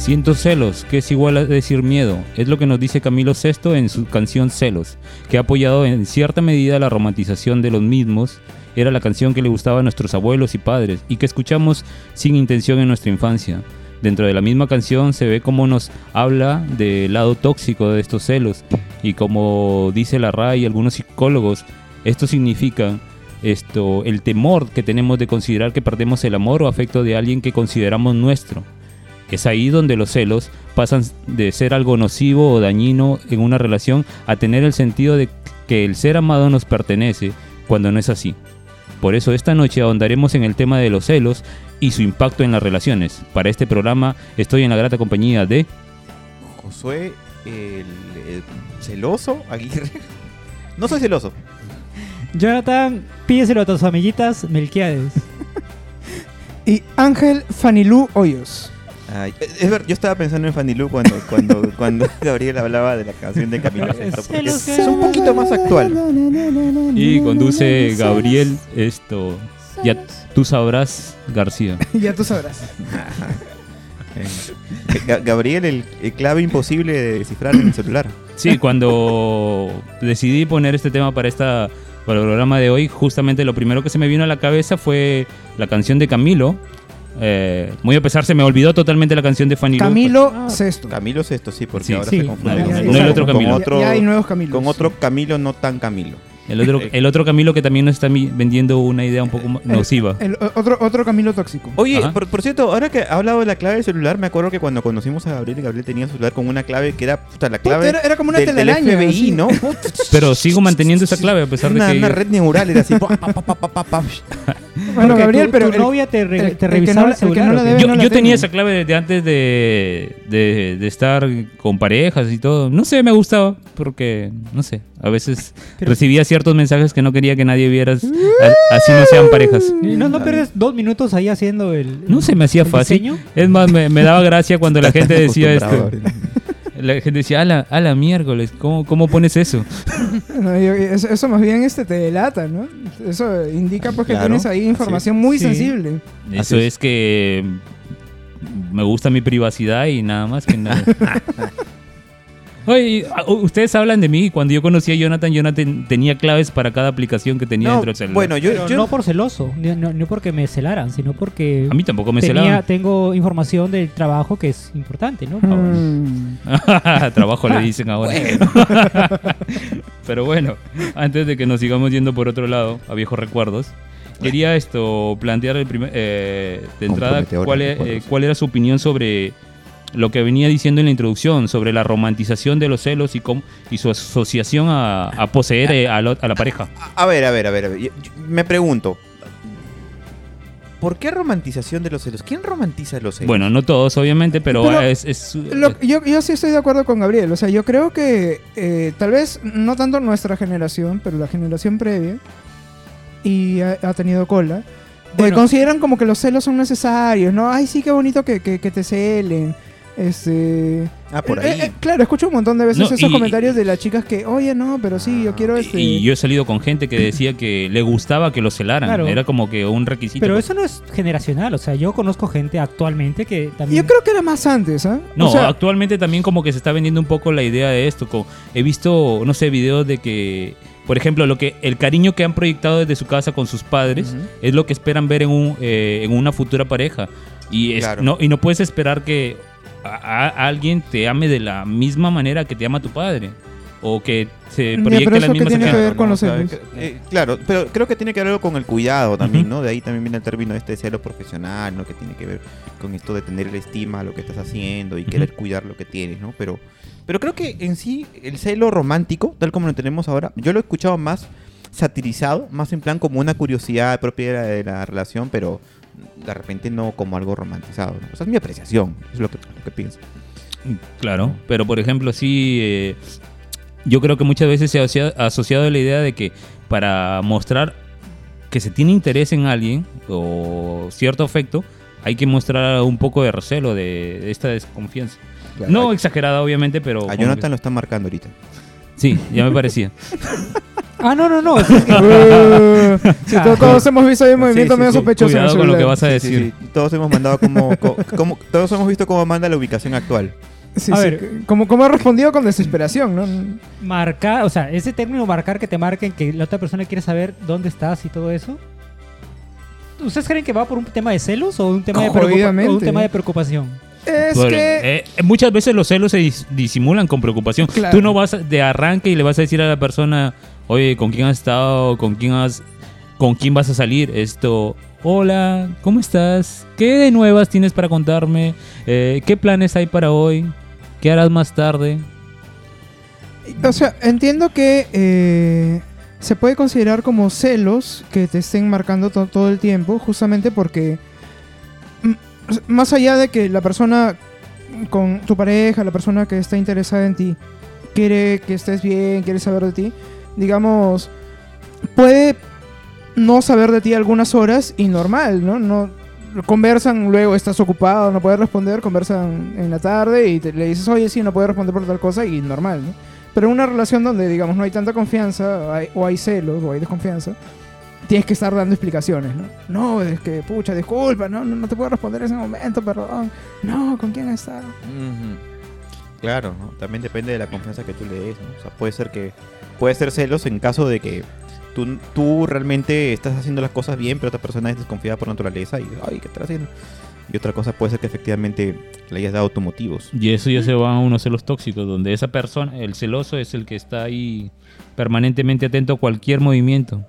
Siento celos, que es igual a decir miedo. Es lo que nos dice Camilo VI en su canción Celos, que ha apoyado en cierta medida la romantización de los mismos. Era la canción que le gustaba a nuestros abuelos y padres y que escuchamos sin intención en nuestra infancia. Dentro de la misma canción se ve cómo nos habla del lado tóxico de estos celos y como dice la RAI y algunos psicólogos, esto significa esto el temor que tenemos de considerar que perdemos el amor o afecto de alguien que consideramos nuestro. Es ahí donde los celos pasan de ser algo nocivo o dañino en una relación a tener el sentido de que el ser amado nos pertenece cuando no es así. Por eso esta noche ahondaremos en el tema de los celos y su impacto en las relaciones. Para este programa estoy en la grata compañía de Josué, el, el celoso Aguirre. No soy celoso. Jonathan, pídeselo a tus amiguitas Melquiades. Y Ángel Fanilú Hoyos. Ay, es ver, yo estaba pensando en Fanny Lu cuando, cuando, cuando Gabriel hablaba de la canción de Camilo Sesto, porque Celos, es un poquito más actual. y conduce Gabriel esto. Ya tú sabrás García. ya tú sabrás. Eh, Ga- Gabriel, el, el clave imposible de descifrar en el celular. Sí, cuando decidí poner este tema para esta para el programa de hoy, justamente lo primero que se me vino a la cabeza fue la canción de Camilo. Eh, muy a pesar se me olvidó totalmente la canción de Fanny. Camilo Ah. Sesto. Camilo Sesto, sí, porque Sí, ahora sí, se confunde no, con, no el otro con Camilo. otro, ya hay nuevos Camilos. con otro Camilo no tan Camilo. El otro, el otro Camilo que también nos está vendiendo una idea un poco nociva. El o- otro, otro Camilo tóxico. Oye, por, por cierto, ahora que ha hablado de la clave del celular, me acuerdo que cuando conocimos a Gabriel, Gabriel tenía un celular con una clave que era puta, la clave era, era como una del, del telaraña. FBI, así. ¿no? Pero sigo manteniendo esa clave a pesar de una, que... una red neural era así. Bueno, Porque Gabriel, tu, pero tu el- novia te, re- el- el te revisaba no- el el celular. no la ¿o qué? debe- Yo, no yo tenía esa clave desde antes de, de, de estar con parejas y todo. No sé, me gustaba porque, no sé, a veces Pero- recibía ciertos mensajes que no quería que nadie viera, a- así no sean parejas. Y No, no pierdes dos minutos ahí haciendo el. No se me hacía el fácil. diseño. Es más, me, me daba gracia cuando la gente decía esto. La gente decía, a la, a la miércoles, ¿cómo, ¿cómo pones eso? No, yo- eso, eso más bien este te delata, ¿no? Eso indica pues que Claro, tienes ahí así información muy Sí. sensible. Eso es. es que me gusta mi privacidad y nada más que nada. Oye, ah, ustedes hablan de mí. Cuando yo conocí a Jonathan, Jonathan tenía claves para cada aplicación que tenía No, dentro del celular. bueno, yo, Pero yo- no por celoso, no, no porque me celaran, sino porque a mí tampoco me tenía, celaban. tengo información del trabajo que es importante, ¿no? Mm. Trabajo le dicen ahora. Pero bueno, antes de que nos sigamos yendo por otro lado, a viejos recuerdos, quería esto plantear el primer, eh, de entrada cuál, e- eh, cuál era su opinión sobre lo que venía diciendo en la introducción, sobre la romantización de los celos y, cómo- y su asociación a, a poseer eh, a, lo- a la pareja. A ver, a ver, a ver, a ver. Yo- yo- me pregunto. ¿Por qué romantización de los celos? ¿Quién romantiza los celos? Bueno, no todos, obviamente, pero, Pero es... es- Lo- yo, yo sí estoy de acuerdo con Gabriel. O sea, yo creo que eh, tal vez no tanto nuestra generación, pero la generación previa, y ha, ha tenido cola, eh, Bueno. consideran como que los celos son necesarios, ¿no? Ay, sí, qué bonito que, que- que te celen. Este. ah, por eh, ahí. eh, claro, escucho un montón de veces No, esos y- comentarios de las chicas que, oye, no, pero sí, yo quiero este. y yo he salido con gente que decía que le gustaba que lo celaran. Claro. Era como que un requisito. Pero eso no es generacional, o sea, yo conozco gente actualmente que también... Yo creo que era más antes, ¿ah? No, O sea, actualmente también como que se está vendiendo un poco la idea de esto. co- he visto, no sé, videos de que, por ejemplo, lo que el cariño que han proyectado desde su casa con sus padres es lo que esperan ver en, un, eh, en una futura pareja. Y, es- Claro. no, y no puedes esperar que a, a- alguien te ame de la misma manera que te ama tu padre. O que se proyecte qué mismas tiene que ver con los celos. que- eh, claro, pero creo que tiene que ver algo con el cuidado también. ¿no? De ahí también viene el término este de celo profesional, ¿no? Que tiene que ver con esto de tener estima a lo que estás haciendo y querer cuidar lo que tienes, ¿no? Pero, pero creo que en sí el celo romántico, tal como lo tenemos ahora, yo lo he escuchado más satirizado, más en plan como una curiosidad propia de la relación, pero de repente no como algo romantizado. ¿no? O sea, es mi apreciación, es lo que, lo que pienso. Claro, pero por ejemplo, sí, eh, yo creo que muchas veces se ha asocia- asociado la idea de que para mostrar que se tiene interés en alguien o cierto afecto, hay que mostrar un poco de recelo, de, de esta desconfianza. Claro, No a, exagerada, obviamente, pero... a Jonathan que- lo está marcando ahorita. Sí, ya me parecía. Ah, no, no, no. es que- Uh, sí, to- todos hemos visto ahí un movimiento Sí, sí, medio sí. sospechoso en el Cuidado con lo que celular. vas a Sí, decir. sí, sí. Todos hemos mandado como, co- como- todos hemos visto cómo manda la ubicación actual. Sí, A sí, ver. como, como ha respondido con desesperación, ¿no? marcar, o sea, ese término marcar que te marquen que la otra persona quiere saber dónde estás y todo eso. ¿Ustedes creen que va por un tema de celos o un tema, de, preocupa- Jodidamente. o un tema de preocupación? Es Bueno, que... eh, muchas veces los celos se dis- disimulan con preocupación. Claro. Tú no vas de arranque y le vas a decir a la persona, oye, ¿con quién has estado? ¿Con quién has, con quién vas a salir? Esto, hola, ¿cómo estás? ¿Qué de nuevas tienes para contarme? Eh, ¿Qué planes hay para hoy? ¿Qué harás más tarde? O sea, entiendo que eh, se puede considerar como celos que te estén marcando to- todo el tiempo, justamente porque más allá de que la persona con tu pareja, la persona que está interesada en ti, quiere que estés bien, quiere saber de ti, digamos, puede no saber de ti algunas horas y normal, ¿no? No conversan luego, estás ocupado, no puedes responder, conversan en la tarde y le dices, oye, sí, no puedes responder por tal cosa y normal, ¿no? Pero en una relación donde, digamos, no hay tanta confianza, o hay celos, o hay desconfianza, tienes que estar dando explicaciones, ¿no? No, es que, pucha, disculpa, no, no, no te puedo responder en ese momento, perdón. No, ¿con quién has estado? Claro, ¿no? también depende de la confianza que tú le des. ¿no? O sea, puede ser que puede ser celos en caso de que tú, tú realmente estás haciendo las cosas bien, pero otra persona es desconfiada por naturaleza y, ay, ¿qué estás haciendo? Y otra cosa puede ser que efectivamente le hayas dado tus motivos. Y eso ya se va a unos celos tóxicos, donde esa persona, el celoso, es el que está ahí permanentemente atento a cualquier movimiento.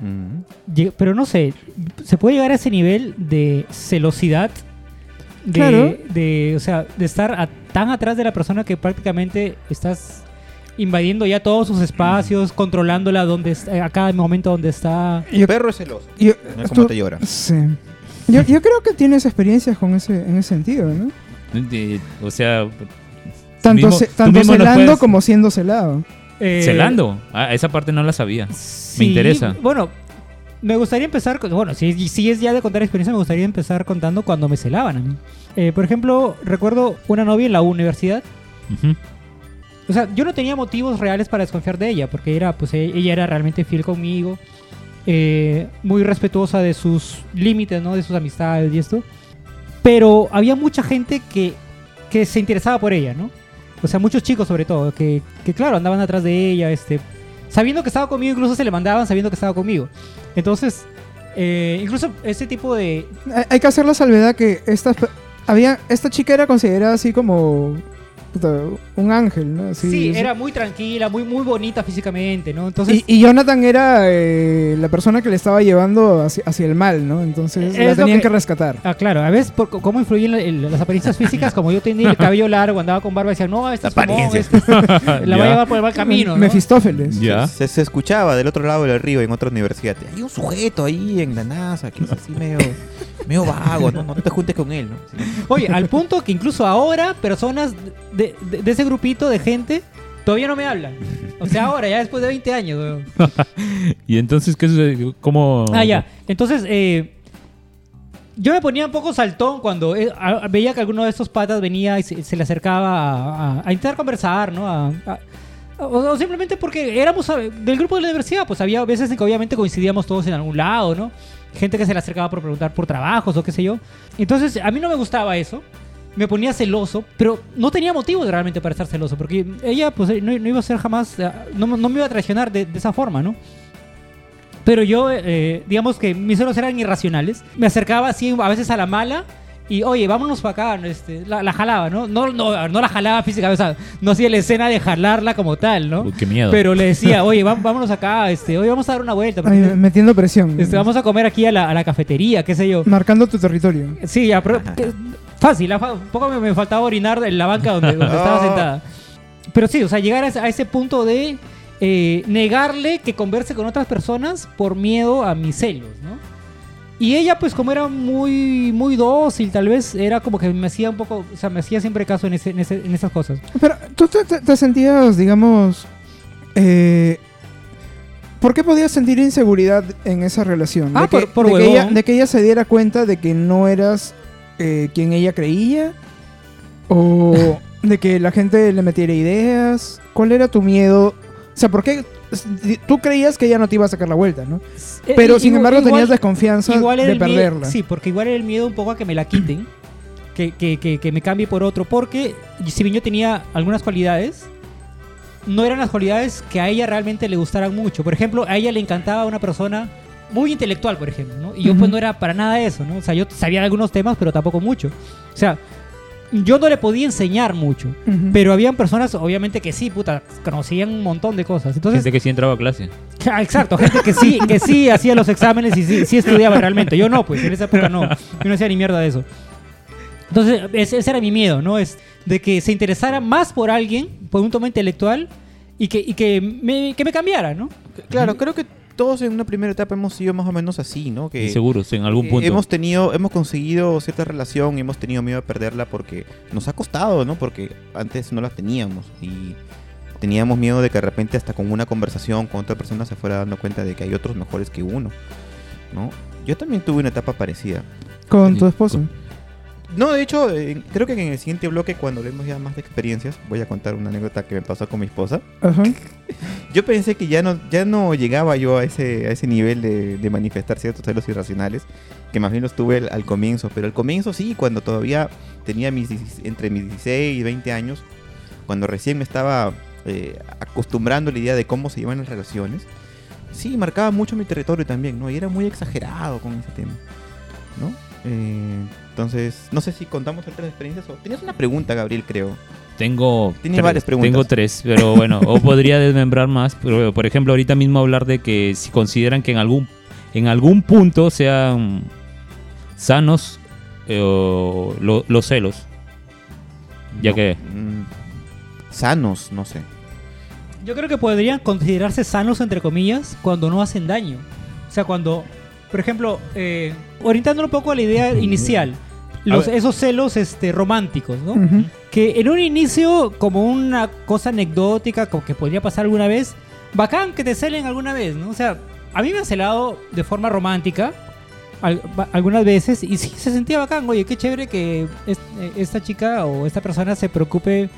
Mm. Pero no sé, ¿se puede llegar a ese nivel de celosidad? De, Claro. de, o sea, de estar a- tan atrás de la persona que prácticamente estás invadiendo ya todos sus espacios, controlándola donde est- a cada momento donde está. El perro es celoso. Yo, No es tú- como te llora. Sí. Yo, yo creo que tienes experiencias con ese, en ese sentido, ¿no? De- o sea, Tanto, mismo- tú tanto celando puedes- como siendo celado. eh, celando. Ah, esa parte no la sabía. sí, interesa. Bueno, me gustaría empezar, con- bueno, si, si es ya de contar experiencia, me gustaría empezar contando cuando me celaban a mí. Eh, por ejemplo, recuerdo una novia en la universidad. Ujú. O sea, yo no tenía motivos reales para desconfiar de ella, porque era, pues, e- ella era realmente fiel conmigo, eh, muy respetuosa de sus límites, ¿no? De sus amistades y esto. Pero había mucha gente que, que se interesaba por ella, ¿no? O sea, muchos chicos sobre todo, que, que claro, andaban atrás de ella, este, sabiendo que estaba conmigo, incluso se le mandaban sabiendo que estaba conmigo. Entonces, eh, incluso ese tipo de... Hay que hacer la salvedad que esta, había, esta chica era considerada así como puta, un ángel, ¿no? Sí, era muy tranquila, muy, muy bonita físicamente, ¿no? Entonces... Y, y Jonathan era eh, la persona que le estaba llevando hacia, hacia el mal, ¿no? Entonces Es la lo tenían que- que, rescatar. Ah, claro, a veces por cómo influyen la- el- las apariencias físicas, como yo tenía el cabello largo, andaba con barba, decían, no, este es Apariencias. este es- la va a llevar por el mal camino, ¿no? Mefistófeles. Ya. Se, se escuchaba del otro lado del río en otra universidad. Hay un sujeto ahí en la NASA que es así medio, medio vago, ¿no? No te juntes con él, ¿no? Sí. Oye, al punto que incluso ahora personas de, de- de ese grupito de gente todavía no me hablan. O sea, ahora, ya después de 20 años, weón. Y entonces, ¿qué sucede? ¿Cómo? Ah, ya. Entonces, eh, yo me ponía un poco saltón cuando eh, a- veía que alguno de estos patas venía y se, se le acercaba a, a- a intentar conversar, ¿no? A- a- o, o simplemente porque éramos eh, del grupo de la universidad, pues había veces en que obviamente coincidíamos todos en algún lado, ¿no? Gente que se le acercaba por preguntar por trabajos o qué sé yo. Entonces, a mí no me gustaba eso. Me ponía celoso, pero no tenía motivo realmente para estar celoso, porque ella, pues, no, no iba a ser jamás, eh, no, no me iba a traicionar de- de esa forma, ¿no? Pero yo, eh, digamos que mis celos eran irracionales. Me acercaba así a veces a la mala y, oye, vámonos para acá. Este, la, la jalaba, ¿no? No, no, no la jalaba físicamente, o sea, no hacía la escena de jalarla como tal, ¿no? Uy, qué miedo. Pero le decía, oye, va- vámonos acá, este, oye, vamos a dar una vuelta. porque, Ay, metiendo presión. este, vamos a comer aquí a la, a la cafetería, qué sé yo. Marcando tu territorio. Sí, ya, pero que- fácil, un poco me, me faltaba orinar en la banca donde, donde estaba sentada. Pero sí, o sea, llegar a ese, a ese punto de eh, negarle que converse con otras personas por miedo a mis celos, ¿no? Y ella, pues como era muy, muy dócil, tal vez era como que me hacía un poco, o sea, me hacía siempre caso en, ese, en, ese- en esas cosas. Pero tú te, te- te sentías, digamos, eh, ¿por qué podías sentir inseguridad en esa relación? Ah, de, que, por- de que ella, de que ella se diera cuenta de que no eras eh, quien ella creía o de que la gente le metiera ideas. ¿Cuál era tu miedo? O sea, ¿por qué tú creías que ella no te iba a sacar la vuelta, ¿no? Eh, Pero sin igual- embargo tenías desconfianza igual de perderla. Sí, porque igual era el miedo un poco a que me la quiten. que, que, que, que me cambie por otro. Porque si bien yo tenía algunas cualidades, no eran las cualidades que a ella realmente le gustaran mucho. Por ejemplo, a ella le encantaba una persona muy intelectual, por ejemplo, ¿no? Y yo pues no era para nada eso, ¿no? O sea, yo sabía de algunos temas, pero tampoco mucho. O sea, yo no le podía enseñar mucho. Pero habían personas, obviamente, que sí, puta, conocían un montón de cosas. Entonces, Gente que sí entraba a clase. Ah, Exacto, gente que sí, que sí hacía los exámenes y sí, sí estudiaba realmente. Yo no, pues en esa época no. Yo no hacía ni mierda de eso. Entonces, ese, ese era mi miedo, ¿no? Es de que se interesara más por alguien, por un tema intelectual, y que, y que, me, que me cambiara, ¿no? Claro, creo que todos en una primera etapa hemos sido más o menos así, ¿no? Que Seguros, en algún eh, punto. hemos tenido, hemos conseguido cierta relación y hemos tenido miedo de perderla porque nos ha costado, ¿no? Porque antes no la teníamos y teníamos miedo de que de repente hasta con una conversación con otra persona se fuera dando cuenta de que hay otros mejores que uno, ¿no? Yo también tuve una etapa parecida. Con tu esposo. No, de hecho, eh, creo que en el siguiente bloque, cuando hablemos ya más de experiencias, voy a contar una anécdota que me pasó con mi esposa. Ajá. Yo pensé que ya no, ya no llegaba yo a ese, a ese nivel de, de manifestar ciertos celos irracionales, que más bien los tuve al, al comienzo, pero al comienzo sí, cuando todavía tenía mis, 16 entre mis 16 y 20 años, cuando recién me estaba eh, acostumbrando a la idea de cómo se llevan las relaciones, sí, marcaba mucho mi territorio también, ¿no? Y era muy exagerado con ese tema, ¿no? Eh, entonces, no sé si contamos otras experiencias o... Tenías una pregunta, Gabriel, creo. Tengo Tiene tres, varias preguntas. Tengo tres, pero bueno, o podría desmembrar más. Pero, por ejemplo, ahorita mismo hablar de que si consideran que en algún, en algún punto sean sanos eh, o lo- los celos. Ya No, que mm, sanos, no sé. Yo creo que podrían considerarse sanos, entre comillas, cuando no hacen daño. O sea, cuando, por ejemplo, eh, orientándolo un poco a la idea inicial, los, esos celos este, románticos, ¿no? Que en un inicio, como una cosa anecdótica, como que podría pasar alguna vez, bacán que te celen alguna vez, ¿no? O sea, a mí me han celado de forma romántica al- ba- algunas veces y sí, se sentía bacán. Oye, qué chévere que es- eh, esta chica o esta persona se preocupe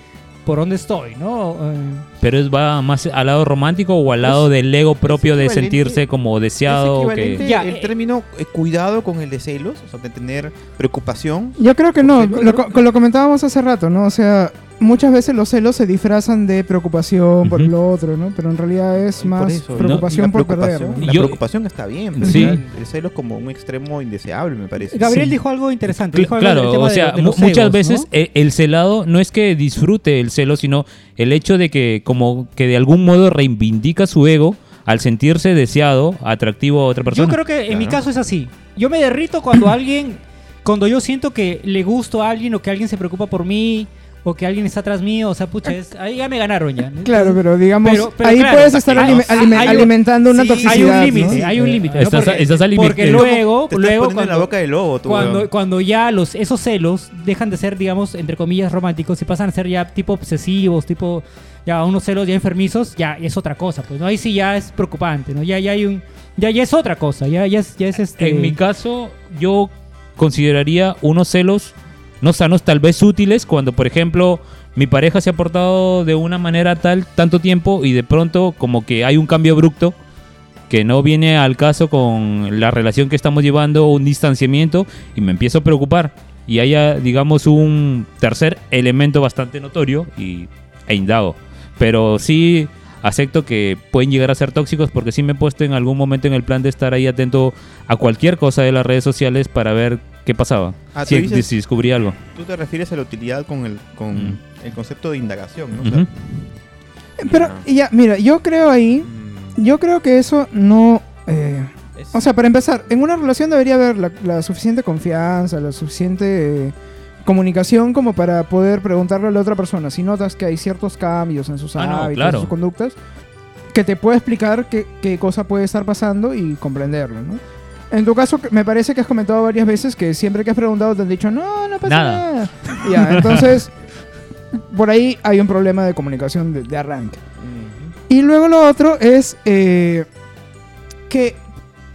por dónde estoy, ¿no? Eh, Pero es va más al lado romántico o al lado del ego propio de sentirse como es deseado. equivalente Que... Ya, el eh, término eh, cuidado con el de celos, o sea, de tener preocupación. Yo creo que no, lo, co- lo comentábamos hace rato, ¿no? O sea, muchas veces los celos se disfrazan de preocupación por Ujú. lo otro, ¿no? Pero en realidad es Por más eso, preocupación por preocupación- perder. ¿no? La Yo- preocupación está bien, pero Sí. el, el celo es como un extremo indeseable, me parece. Gabriel Sí. dijo algo interesante. Dijo algo Claro, o sea, de mu- los muchas egos, veces ¿no? eh, el celado no es que disfrute el celo, sino el hecho de que como que de algún modo reivindica su ego al sentirse deseado, atractivo a otra Yo persona. creo que en mi caso es así. Yo me derrito cuando alguien, cuando yo siento que le gusto a alguien o que alguien se preocupa por mí o que alguien está atrás mío, o sea, pucha, es- ahí ya me ganaron ya. ¿no? Claro, pero digamos, Pero- pero ahí claro, puedes estar hay- alime- alime- hay un- alimentando una sí, toxicidad. hay un ¿no? límite, hay un límite. ¿no? Estás- Porque- estás al Porque límite. luego, Te estás luego poniendo en la cuando, boca del lobo, tú, cuando, cuando ya los esos celos dejan de ser, digamos, entre comillas, románticos y pasan a ser ya tipo obsesivos, tipo ya unos celos ya enfermizos, ya es otra cosa, pues no ahí sí ya es preocupante, ¿no? Ya ya hay un ya ya es otra cosa, ya ya es ya es este En mi caso, yo consideraría unos celos no sanos, tal vez útiles, cuando por ejemplo mi pareja se ha portado de una manera tal tanto tiempo y de pronto como que hay un cambio abrupto que no viene al caso con la relación que estamos llevando, un distanciamiento y me empiezo a preocupar y haya digamos un tercer elemento bastante notorio y, e indago. Pero sí acepto que pueden llegar a ser tóxicos porque sí me he puesto en algún momento en el plan de estar ahí atento a cualquier cosa de las redes sociales para ver qué pasaba. Ah, si, dices- si descubrí algo. Tú te refieres a la utilidad con el, con Mm. el concepto de indagación, ¿no? O sea, Ujú. Pero ya, mira, yo creo ahí, mm, yo creo que eso no... eh, o sea, para empezar, en una relación debería haber la, la suficiente confianza, la suficiente eh, comunicación como para poder preguntarle a la otra persona si notas que hay ciertos cambios en sus Ah, no, hábitos, claro. en sus conductas, que te pueda explicar qué, qué cosa puede estar pasando y comprenderlo, ¿no? En tu caso, me parece que has comentado varias veces que siempre que has preguntado te han dicho, no, no pasa Nada. nada. Ya, entonces, por ahí hay un problema de comunicación de, de arranque. Y luego lo otro es eh, que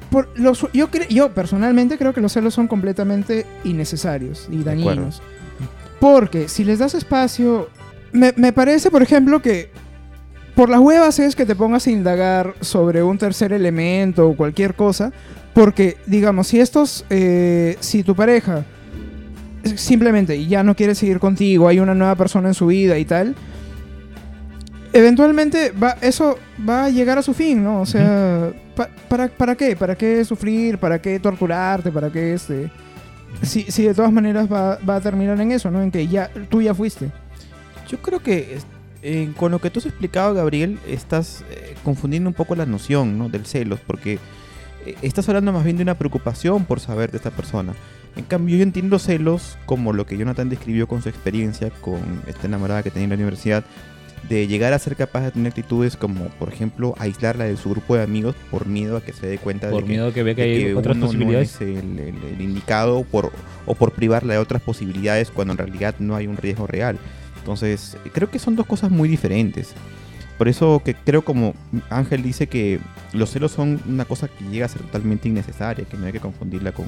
por los, yo, yo personalmente creo que los celos son completamente innecesarios y dañinos. Porque si les das espacio, me, me parece, por ejemplo, que por las huevas es que te pongas a indagar sobre un tercer elemento o cualquier cosa, porque, digamos, si estos, eh, si tu pareja simplemente ya no quiere seguir contigo, hay una nueva persona en su vida y tal, eventualmente va, eso va a llegar a su fin, ¿no? O sea, pa- para, ¿para qué? ¿Para qué sufrir? ¿Para qué torturarte? ¿Para qué este...? Si, si de todas maneras va, va a terminar en eso, ¿no? En que ya tú ya fuiste. Yo creo que eh, con lo que tú has explicado, Gabriel, estás eh, confundiendo un poco la noción ¿no? del celos, porque estás hablando más bien de una preocupación por saber de esta persona. En cambio, yo entiendo celos como lo que Jonathan describió con su experiencia, con esta enamorada que tenía en la universidad, de llegar a ser capaz de tener actitudes como, por ejemplo, aislarla de su grupo de amigos por miedo a que se dé cuenta Por de que miedo a que vea que hay otras uno posibilidades. No es el, el- el indicado por, o por privarla de otras posibilidades cuando en realidad no hay un riesgo real. Entonces, creo que son dos cosas muy diferentes. Por eso que creo como Ángel dice que los celos son una cosa que llega a ser totalmente innecesaria, que no hay que confundirla con,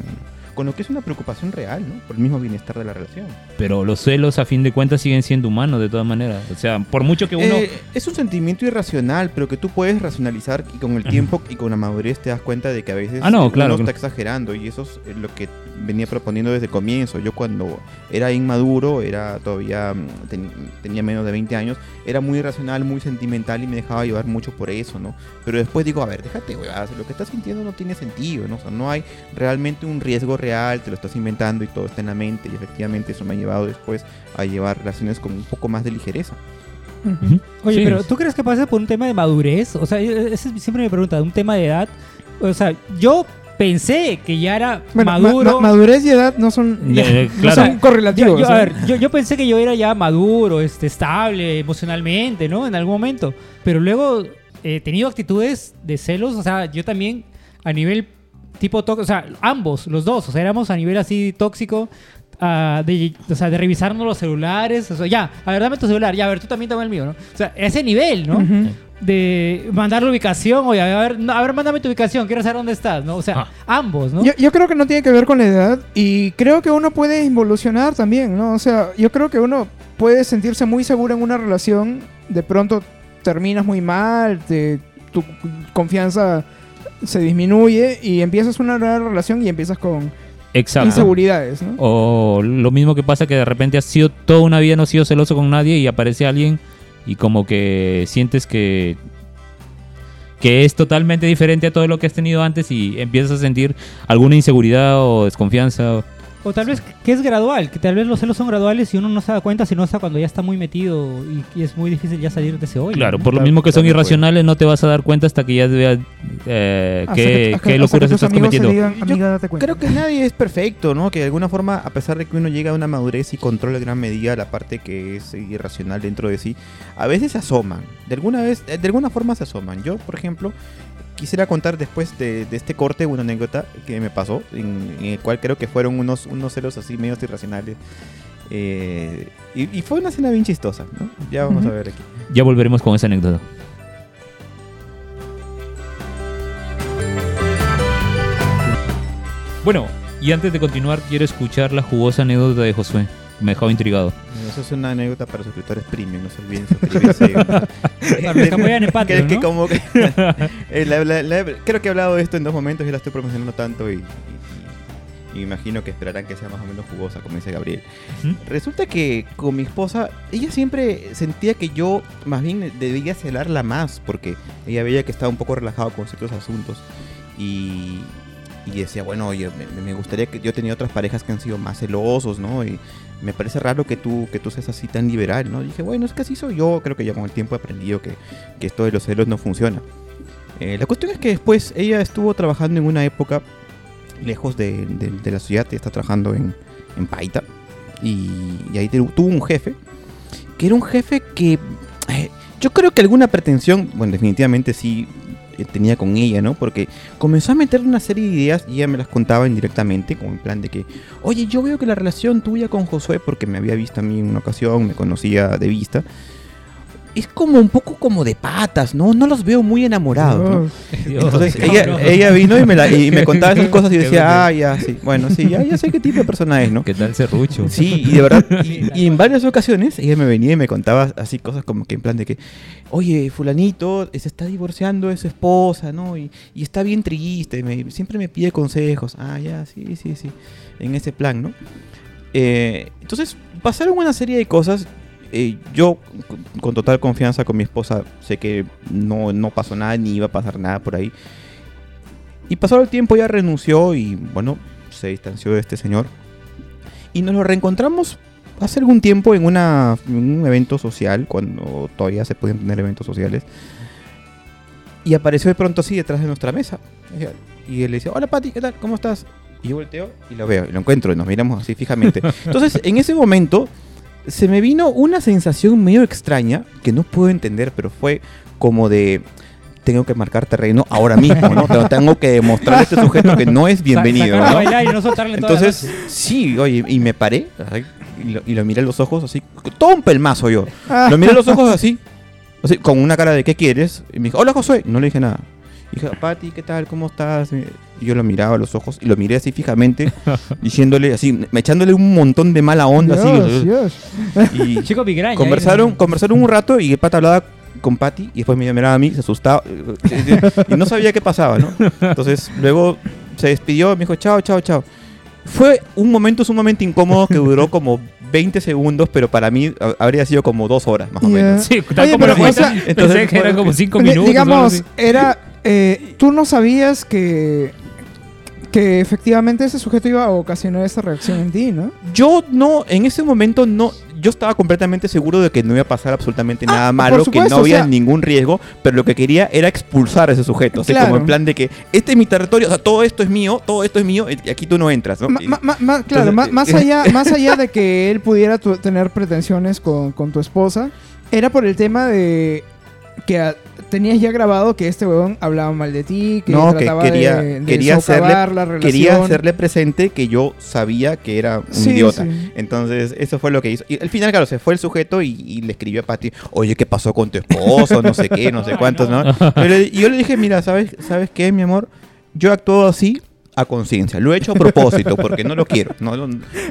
con lo que es una preocupación real, ¿no? Por el mismo bienestar de la relación. Pero los celos, a fin de cuentas, siguen siendo humanos de todas maneras. O sea, por mucho que uno... Eh, es un sentimiento irracional, pero que tú puedes racionalizar y con el tiempo y con la madurez te das cuenta de que a veces Ah, no, uno claro, está claro. exagerando y eso es lo que venía proponiendo desde el comienzo. Yo cuando era inmaduro, era todavía mm, ten- tenía menos de 20 años, era muy irracional, muy sentimental y me dejaba llevar mucho por eso, ¿no? Pero después digo, a ver, déjate, huevadas, lo que estás sintiendo no tiene sentido, ¿no? O sea, no hay realmente un riesgo real, te lo estás inventando y todo está en la mente y efectivamente eso me ha llevado después a llevar relaciones con un poco más de ligereza. Oye, Sí. pero ¿tú crees que pasa por un tema de madurez? O sea, e- esa es siempre me pregunta, un tema de edad. O sea, yo pensé que ya era Bueno, maduro. ma- madurez y edad no son, Ya, ya, no claro. son correlativos. Yo, yo- ¿eh? a ver, yo, yo pensé que yo era ya maduro, este, estable emocionalmente, ¿no? En algún momento. Pero luego eh, he tenido actitudes de celos, o sea, yo también a nivel tipo tóxico, o sea, ambos, los dos, o sea, éramos a nivel así tóxico. ah, de, o sea, de revisarnos los celulares, o sea, ya, a ver, dame tu celular, ya, a ver, tú también toma el mío, ¿no? O sea, ese nivel, ¿no? De mandar la ubicación, oye, a ver, no, a ver, mándame tu ubicación, quiero saber dónde estás, ¿no? O sea, Ah. ambos, ¿no? Yo, yo creo que no tiene que ver con la edad y creo que uno puede involucionar también, ¿no? O sea, yo creo que uno puede sentirse muy seguro en una relación, de pronto terminas muy mal, te- tu confianza se disminuye y empiezas una nueva relación y empiezas con Exacto. inseguridades, ¿no? O lo mismo que pasa que de repente has sido toda una vida no has sido celoso con nadie y aparece alguien y como que sientes que que es totalmente diferente a todo lo que has tenido antes y empiezas a sentir alguna inseguridad o desconfianza. o- tal vez que es gradual, que tal vez los celos son graduales y uno no se da cuenta sino hasta cuando ya está muy metido y, y es muy difícil ya salir de ese hoyo. Claro, ¿no? por lo Claro, mismo que son irracionales no te vas a dar cuenta hasta que ya veas eh, Hasta qué, que- qué locuras estás cometiendo. digan, Yo "Amiga, date cuenta". Creo que nadie es perfecto, ¿no? Que de alguna forma, a pesar de que uno llega a una madurez y controla en gran medida la parte que es irracional dentro de sí, a veces se asoman. De alguna vez, de alguna forma se asoman. Yo, por ejemplo, quisiera contar después de, de este corte una anécdota que me pasó, en, en el cual creo que fueron unos, unos celos así medios irracionales. Eh, y, y fue una escena bien chistosa, ¿no? Ya vamos a ver aquí. Ya volveremos con esa anécdota. Bueno, y antes de continuar, quiero escuchar la jugosa anécdota de Josué. Me dejó intrigado. Eso es una anécdota para suscriptores premium, no se olviden suscribirse. Los que como que- eh, la- la- la- creo que he hablado de esto en dos momentos y la estoy promocionando tanto y, y- y imagino que esperarán que sea más o menos jugosa, como dice Gabriel. Ujú. Resulta que con mi esposa, ella siempre sentía que yo más bien debía celarla más porque ella veía que estaba un poco relajado con ciertos asuntos y, y decía, bueno, oye, me, gustaría que yo tenía otras parejas que han sido más celosos, ¿no? Y me parece raro que tú, que tú seas así tan liberal, ¿no? Dije, bueno, es que así soy yo, creo que ya con el tiempo he aprendido que, que esto de los celos no funciona. Eh, la cuestión es que después ella estuvo trabajando en una época lejos de, de- la ciudad, está trabajando en, en Paita, y, y ahí tu- tuvo un jefe, que era un jefe que eh, yo creo que alguna pretensión, bueno, definitivamente sí tenía con ella, ¿no? Porque comenzó a meter una serie de ideas y ella me las contaba indirectamente, como en plan de que, oye, yo veo que la relación tuya con Josué, porque me había visto a mí en una ocasión, me conocía de vista, es como un poco como de patas, ¿no? No los veo muy enamorados. ¿no? Dios. Dios, Entonces ella, vino y me, la- y me contaba esas cosas y decía, ah, ya, sí. Bueno, sí, ya, ya sé qué tipo de persona es, ¿no? ¿Qué tal serrucho? Sí, y de verdad, y, y en varias ocasiones ella me venía y me contaba así cosas como que en plan de que, oye, fulanito se está divorciando de su esposa, ¿no? Y, y está bien triste, me- siempre me pide consejos. Ah, ya, sí, sí, sí, en ese plan, ¿no? Eh, entonces, pasaron una serie de cosas. Eh, yo, con, total confianza con mi esposa, sé que no, no pasó nada ni iba a pasar nada por ahí. Y pasado el tiempo, ella renunció y, bueno, se distanció de este señor. Y nos lo reencontramos hace algún tiempo en, una, en un evento social, cuando todavía se podían tener eventos sociales. Y apareció de pronto así detrás de nuestra mesa. Y él le dice, hola Pati, ¿qué tal? ¿Cómo estás? Y yo volteo y lo veo, y lo encuentro, y nos miramos así fijamente. Entonces, en ese momento, se me vino una sensación medio extraña, que no puedo entender, pero fue como de... Tengo que marcar terreno ahora mismo, ¿no? Tengo- Tengo que demostrar a este sujeto que no es bienvenido, ¿no? Entonces, sí, oye, y me paré y lo, y lo miré a los ojos así, todo un pelmazo yo. Lo miré a los ojos así, así, con una cara de ¿qué quieres? Y me dijo, hola Josué. No le dije nada. Y dije, Pati, ¿qué tal? ¿Cómo estás? Y yo lo miraba a los ojos y lo miré así fijamente, diciéndole así, me echándole un montón de mala onda Dios, así. Dios. Y Chico migraña. conversaron, ahí, conversaron un rato y el pata hablaba con Patty y después me miraba a mí, se asustaba y no sabía qué pasaba, ¿no? Entonces luego se despidió, me dijo chao, chao, chao. Fue un momento sumamente incómodo que duró como 20 segundos, pero para mí habría sido como dos horas más o menos. Sí, tal Oye, como pero, o pensé entonces que eran como cinco minutos. Digamos, era. Eh, tú no sabías que. Que efectivamente ese sujeto iba a ocasionar esa reacción en ti, ¿no? Yo no, en ese momento no, yo estaba completamente seguro de que no iba a pasar absolutamente Ah, nada malo, que no o había sea- ningún riesgo, pero lo que quería era expulsar a ese sujeto, así Claro. como en plan de que este es mi territorio, o sea, todo esto es mío, todo esto es mío, y aquí tú no entras, ¿no? Ma- Y- ma- ma- ma- claro, Entonces, eh, más, allá, más allá de que él pudiera tu- tener pretensiones con, con tu esposa, era por el tema de que a- tenías ya grabado que este huevón hablaba mal de ti, que no, que trataba quería, de, de quería, hacerle, la relación. quería hacerle presente que yo sabía que era un Sí, idiota. sí. Entonces, eso fue lo que hizo. Y al final, claro, se fue el sujeto y, y le escribió a Pati, oye, ¿qué pasó con tu esposo? No sé qué, no sé cuántos, no. Y yo le- Y yo le dije, mira, ¿sabes, ¿sabes qué, mi amor? Yo actúo así a conciencia. Lo he hecho a propósito porque no lo quiero. No,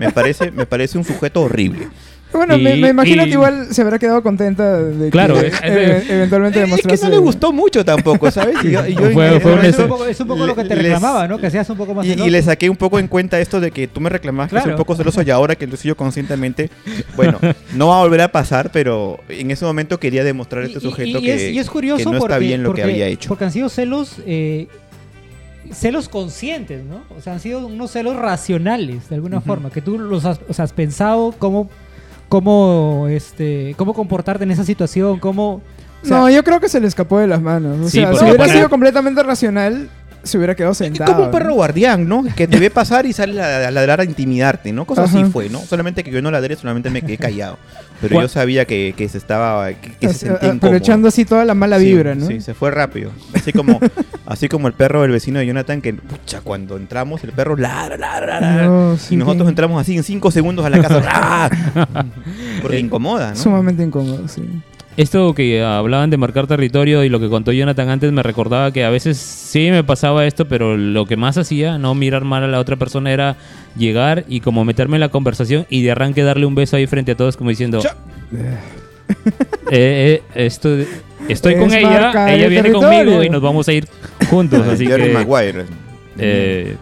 me, parece, me parece un sujeto horrible. Bueno, me, Y- me imagino y- que igual se habrá quedado contenta de Claro, que es- es- eh, eventualmente Es que demostrase... no le gustó mucho tampoco, ¿sabes? Y yo- y yo en Fue- un Es un poco, es un poco lo que te les- reclamaba, ¿no? Que seas un poco más Y, y le saqué un poco en cuenta esto de que tú me reclamabas que soy Claro. un poco celoso y ahora que lo soy yo conscientemente, bueno, no va a volver a pasar, pero en ese momento quería demostrar a este Y- y- sujeto que, es, y es curioso que no porque, está bien lo porque- que había hecho. Porque han sido celos, eh, celos conscientes, ¿no? O sea, han sido unos celos racionales, de alguna forma, que tú los has, o sea, has pensado cómo, cómo, este, cómo comportarte en esa situación, cómo... o sea, No, yo creo que se le escapó de las manos. O Sí, sea, porque si hubiera sido completamente racional, se hubiera quedado Es sentado. como un perro guardián, ¿no? Que te ve pasar y sale a, a ladrar a intimidarte, ¿no? Cosas así Ajá. fue, ¿no? Solamente que yo no ladré, solamente me quedé callado. Pero ¿Cuál- yo sabía que, que se estaba, que, que se Así, sentía incómodo. Aprovechando así toda la mala Sí, vibra, ¿no? Sí, se fue rápido. Así como, así como el perro del vecino de Jonathan, que pucha, cuando entramos, el perro ladra, ladra, ladra. No, sí, y nosotros que- entramos así en cinco segundos a la casa. Porque incomoda, ¿no? Sumamente incómodo, sí. Esto que hablaban de marcar territorio y lo que contó Jonathan antes me recordaba que a veces sí me pasaba esto, pero lo que más hacía, no mirar mal a la otra persona, era llegar y como meterme en la conversación y de arranque darle un beso ahí frente a todos como diciendo, eh, eh, esto, estoy con ella, ella el viene territorio. conmigo y nos vamos a ir juntos. así Jerry que, Maguire. eh,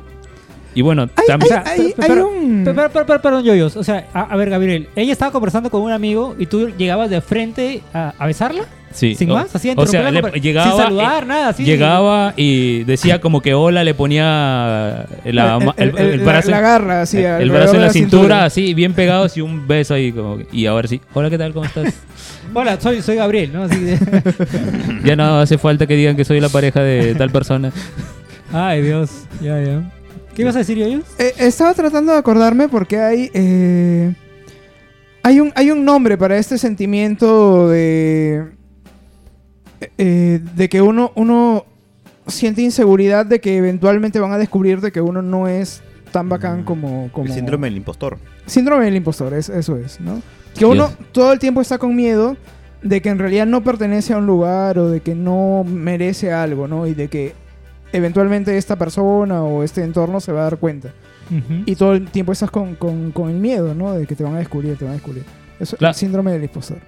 y bueno, Hay, tam- hay- O sea, hay- pero- hay pero- un... Pero, pero- pero- pero- perdón, Yoyos. O sea, a, a ver, Gabriel, ella estaba conversando con un amigo y tú llegabas de frente a, a besarla, sí. sin o- más, así o sea, le- llegaba, sin saludar, nada, así. llegaba y decía como que hola, le ponía la, el, el la- brazo, la garra, así, el brazo en la cintura, así, bien pegados y un beso ahí. Como, que- y ahora sí, hola, ¿qué tal? ¿Cómo estás? Hola, soy, soy Gabriel, ¿no? Así de- ya no hace falta que digan que soy la pareja de tal persona. Ay, Dios. Ya, ya. ¿Qué ibas a decir, Yoyos? Eh, estaba tratando de acordarme porque hay... eh, hay, un, hay un nombre para este sentimiento de... eh, de que uno, uno siente inseguridad de que eventualmente van a descubrir de que uno no es tan bacán como... como El síndrome del impostor. Síndrome del impostor, es- eso es, ¿no? Que uno Yes. todo el tiempo está con miedo de que en realidad no pertenece a un lugar o de que no merece algo, ¿no? Y de que eventualmente esta persona o este entorno se va a dar cuenta. Ujú. Y todo el tiempo estás con, con- con el miedo, ¿no? De que te van a descubrir, te van a descubrir. Eso es el síndrome del impostor.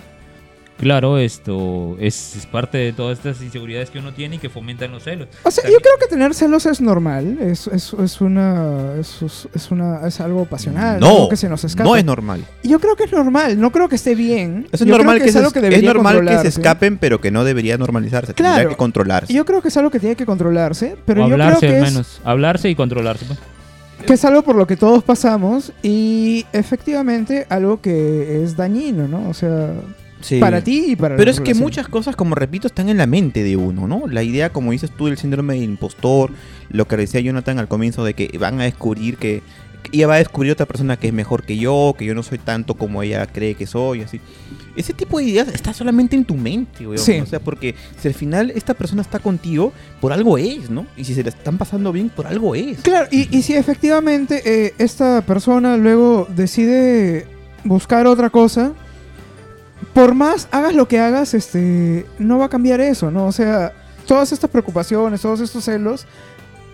Claro, esto es, es parte de todas estas inseguridades que uno tiene y que fomentan los celos. O sea, yo creo que tener celos es normal. Es, es, es una, es, es una. Es algo pasional. No, algo que se nos escapa. no es normal. Yo creo que es normal. No creo que esté bien. Es Yo normal creo que, es algo que es debería normal que se escapen, pero que no debería normalizarse. Claro. Tendría que controlarse. Yo creo que es algo que tiene que controlarse. Pero o yo creo hablarse que al es, menos. Hablarse y controlarse. pues. que es algo por lo que todos pasamos. Y efectivamente algo que es dañino, ¿no? O sea, Sí. para ti y para Pero es que muchas cosas, como repito, están en la mente de uno, ¿no? La idea, como dices tú, del síndrome del impostor, lo que decía Jonathan al comienzo de que van a descubrir que que ella va a descubrir otra persona que es mejor que yo, que yo no soy tanto como ella cree que soy, así. Ese tipo de ideas está solamente en tu mente, weón. Sí. O sea, porque si al final esta persona está contigo, por algo es, ¿no? Y si se la están pasando bien, por algo es. Claro, y, y si efectivamente eh, esta persona luego decide buscar otra cosa, por más hagas lo que hagas, este, no va a cambiar eso, ¿no? O sea, todas estas preocupaciones, todos estos celos,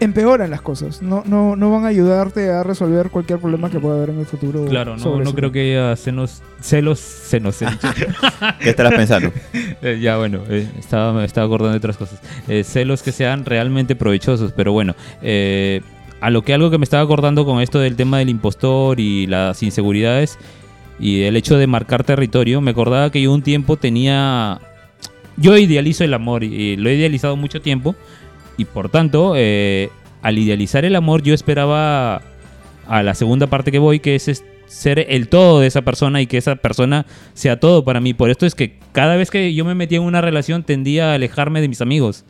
empeoran las cosas. No, no, no van a ayudarte a resolver cualquier problema que pueda haber en el futuro. Claro, no, no creo que haya senos, celos, senos. he dicho. ¿Qué estarás pensando? Eh, ya, bueno, eh, estaba, me estaba acordando de otras cosas. Eh, celos que sean realmente provechosos, pero bueno, eh, a lo que algo que me estaba acordando con esto del tema del impostor y las inseguridades y el hecho de marcar territorio, me acordaba que yo un tiempo tenía... Yo idealizo el amor y lo he idealizado mucho tiempo y por tanto, eh, al idealizar el amor yo esperaba a la segunda parte que voy, que es ser el todo de esa persona y que esa persona sea todo para mí. Por esto es que cada vez que yo me metía en una relación tendía a alejarme de mis amigos.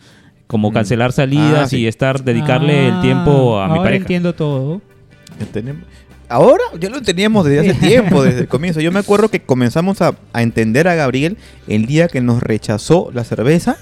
Como Mm. cancelar salidas Ah, sí. y estar, dedicarle el tiempo a Ah, mi ahora pareja. entiendo todo. Ya tenemos- Ahora ya lo teníamos desde hace tiempo, desde el comienzo. Yo me acuerdo que comenzamos a, a entender a Gabriel el día que nos rechazó la cerveza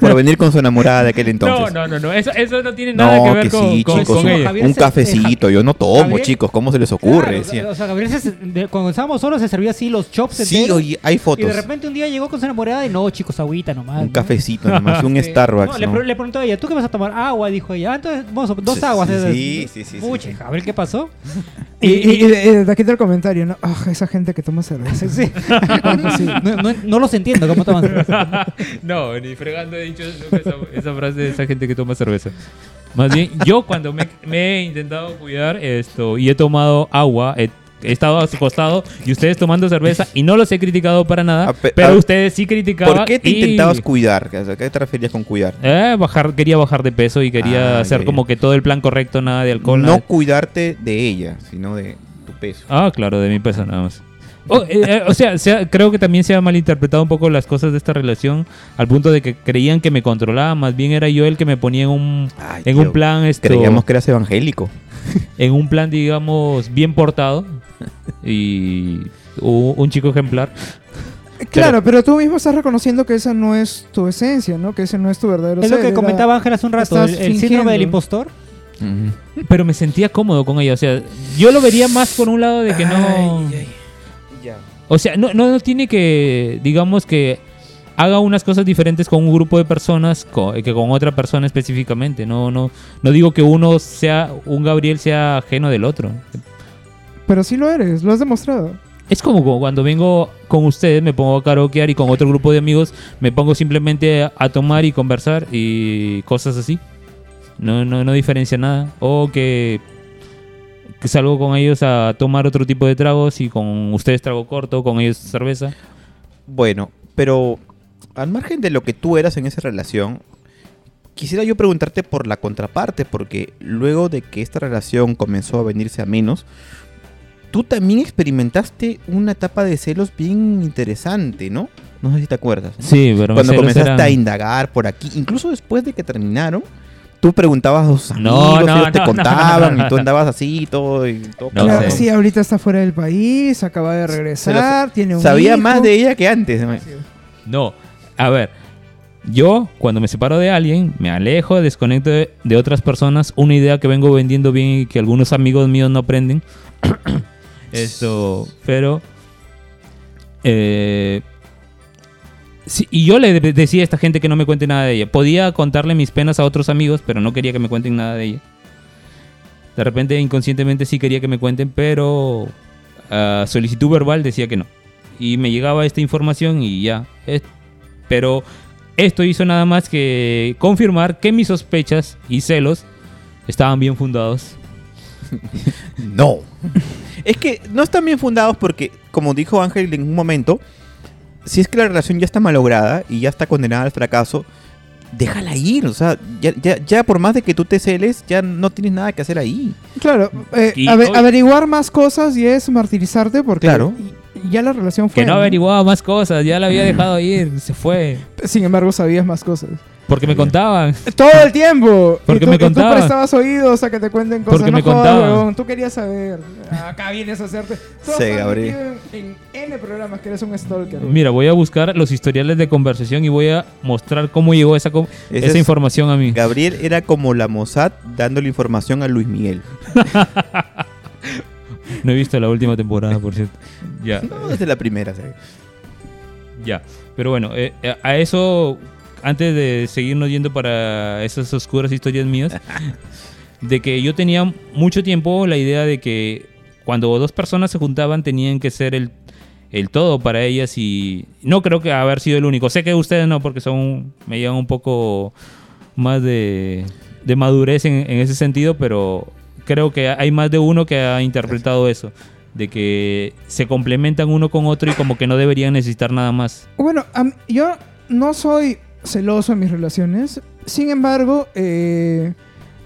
por venir con su enamorada de aquel entonces. No, no, no, no. Eso, eso no tiene No, nada que ver que con, sí, con- chicos. con Un se- cafecito, yo no tomo, chicos. ¿Cómo se les ocurre? Claro, o sea, Gabriel se- de- cuando estábamos solos se servía así los chops Sí, enteros, oye, hay Y fotos. de repente un día llegó con su enamorada y no, chicos, agüita nomás. Un ¿no? cafecito nomás, un Sí. Starbucks. No, le, ¿no? pre- le preguntó a ella, ¿tú qué vas a tomar? Agua, dijo ella. Ah, entonces, vamos, dos Sí, aguas. sí, sí, sí, sí. Gabriel, ¿qué pasó? Y, y- y de, de aquí está el comentario, ¿no? Ah, esa gente que toma cerveza. Sí. Sí. No, no- no los entiendo cómo toman cerveza. No, ni fregando he dicho nunca esa, esa frase de esa gente que toma cerveza. Más bien, yo cuando me, me he intentado cuidar esto y he tomado agua, he, he estado a su costado y ustedes tomando cerveza y no los he criticado para nada, A pe- pero a- ustedes sí criticaban. ¿Por qué te y- intentabas cuidar? Sea, ¿Qué te referías con cuidar? Eh, bajar, quería bajar de peso y quería Ah, hacer como que todo el plan correcto, nada de alcohol. no nada cuidarte de ella, sino de tu peso. Ah, claro, de mi peso nada más. Oh, eh, eh, o sea, creo que también se ha malinterpretado un poco las cosas de esta relación al punto de que creían que me controlaba, más bien era yo el que me ponía en un, Ay, en tío, un plan esto, Creíamos que eras evangélico. en un plan digamos bien portado y un chico ejemplar. Claro, pero tú mismo estás reconociendo que esa no es tu esencia, ¿no? Que ese no es tu verdadero Es lo que era- comentaba Ángel hace un rato, el, el síndrome fingiendo. del impostor. Pero me sentía cómodo con ella, o sea, yo lo vería más por un lado de que no. O sea, no, no, no tiene que, digamos que haga unas cosas diferentes con un grupo de personas co- que con otra persona específicamente. No, no, no digo que uno sea, un Gabriel sea ajeno del otro. Pero sí lo eres, lo has demostrado. Es como cu- cuando vengo con ustedes, me pongo a karaokear y con otro grupo de amigos me pongo simplemente a, tomar y conversar y cosas así. No, no, no diferencia nada. O que salgo con ellos a tomar otro tipo de tragos y con ustedes trago corto, con ellos cerveza. Bueno, pero al margen de lo que tú eras en esa relación, quisiera yo preguntarte por la contraparte, porque luego de que esta relación comenzó a venirse a menos, tú también experimentaste una etapa de celos bien interesante, ¿no? No sé si te acuerdas. ¿no? Sí, pero Cuando comenzaste eran- a indagar por aquí, incluso después de que terminaron, tú preguntabas a sus No, amigos, no, ellos te no, contaban no, no, y tú andabas así y todo. Y todo No Claro, sé. sí, ahorita está fuera del país, acaba de regresar, tiene un Sabía hijo. más de ella que antes. ¿no? No, a ver, yo cuando me separo de alguien, me alejo, desconecto de, de otras personas, una idea que vengo vendiendo bien y que algunos amigos míos no aprenden. Esto, pero Eh, sí, y yo le de- decía a esta gente que no me cuente nada de ella. Podía contarle mis penas a otros amigos, pero no quería que me cuenten nada de ella. De repente, inconscientemente sí quería que me cuenten, pero a solicitud verbal decía que no. Y me llegaba esta información y ya. Es- pero esto hizo nada más que confirmar que mis sospechas y celos estaban bien fundados. No. es que no están bien fundados porque, como dijo Ángel en un momento, si es que la relación ya está malograda y ya está condenada al fracaso, déjala ir. O sea, ya, ya, ya por más de que tú te celes, ya no tienes nada que hacer ahí. Claro, eh, ave- averiguar más cosas y es martirizarte porque Claro. Ya la relación fue. Que no averiguaba más cosas, ya la había dejado ir, se fue. Sin embargo, sabías más cosas. Porque me contaban. Todo el tiempo. Porque y tú, me y tú contaban. prestabas oídos a que te cuenten cosas. Porque no me jodas, contaban. Tú querías saber. Acá vienes a hacerte. Sí, Gabriel. En, en N programas que eres un stalker. Mira, voy a buscar los historiales de conversación y voy a mostrar cómo llegó esa, esa es- información a mí. Gabriel era como la Mossad dándole información a Luis Miguel. No he visto la última temporada, por cierto. Ya, No, desde la primera. ¿sabes? ya. Pero bueno, eh, a eso, antes de seguirnos yendo para esas oscuras historias mías, de que yo tenía mucho tiempo la idea de que cuando dos personas se juntaban tenían que ser el, el todo para ellas y no creo que haber sido el único. Sé que ustedes no, porque son me llevan un poco más de, de madurez en, en ese sentido, pero creo que hay más de uno que ha interpretado eso, de que se complementan uno con otro y como que no deberían necesitar nada más. Bueno, yo no soy celoso en mis relaciones. Sin embargo, eh,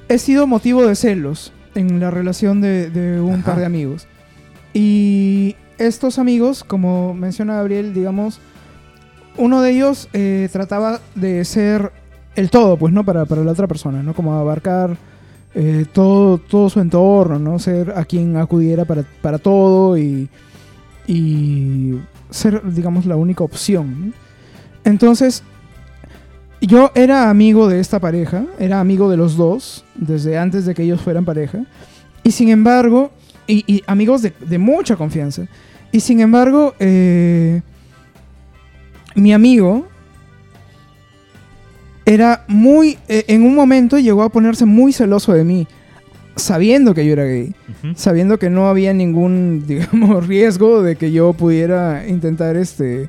he sido motivo de celos en la relación de, de un Ajá. par de amigos. Y estos amigos, como menciona Gabriel, digamos, uno de ellos eh, trataba de ser el todo, pues, ¿no? Para, para la otra persona, ¿no? Como abarcar eh, todo, todo su entorno, ¿no? Ser a quien acudiera para, para todo y, y ser, digamos, la única opción. Entonces, yo era amigo de esta pareja, era amigo de los dos, desde antes de que ellos fueran pareja, y sin embargo, y, amigos de, de mucha confianza, y sin embargo, eh, mi amigo era muy, eh, en un momento llegó a ponerse muy celoso de mí, sabiendo que yo era gay sabiendo que no había ningún, digamos, riesgo de que yo pudiera intentar este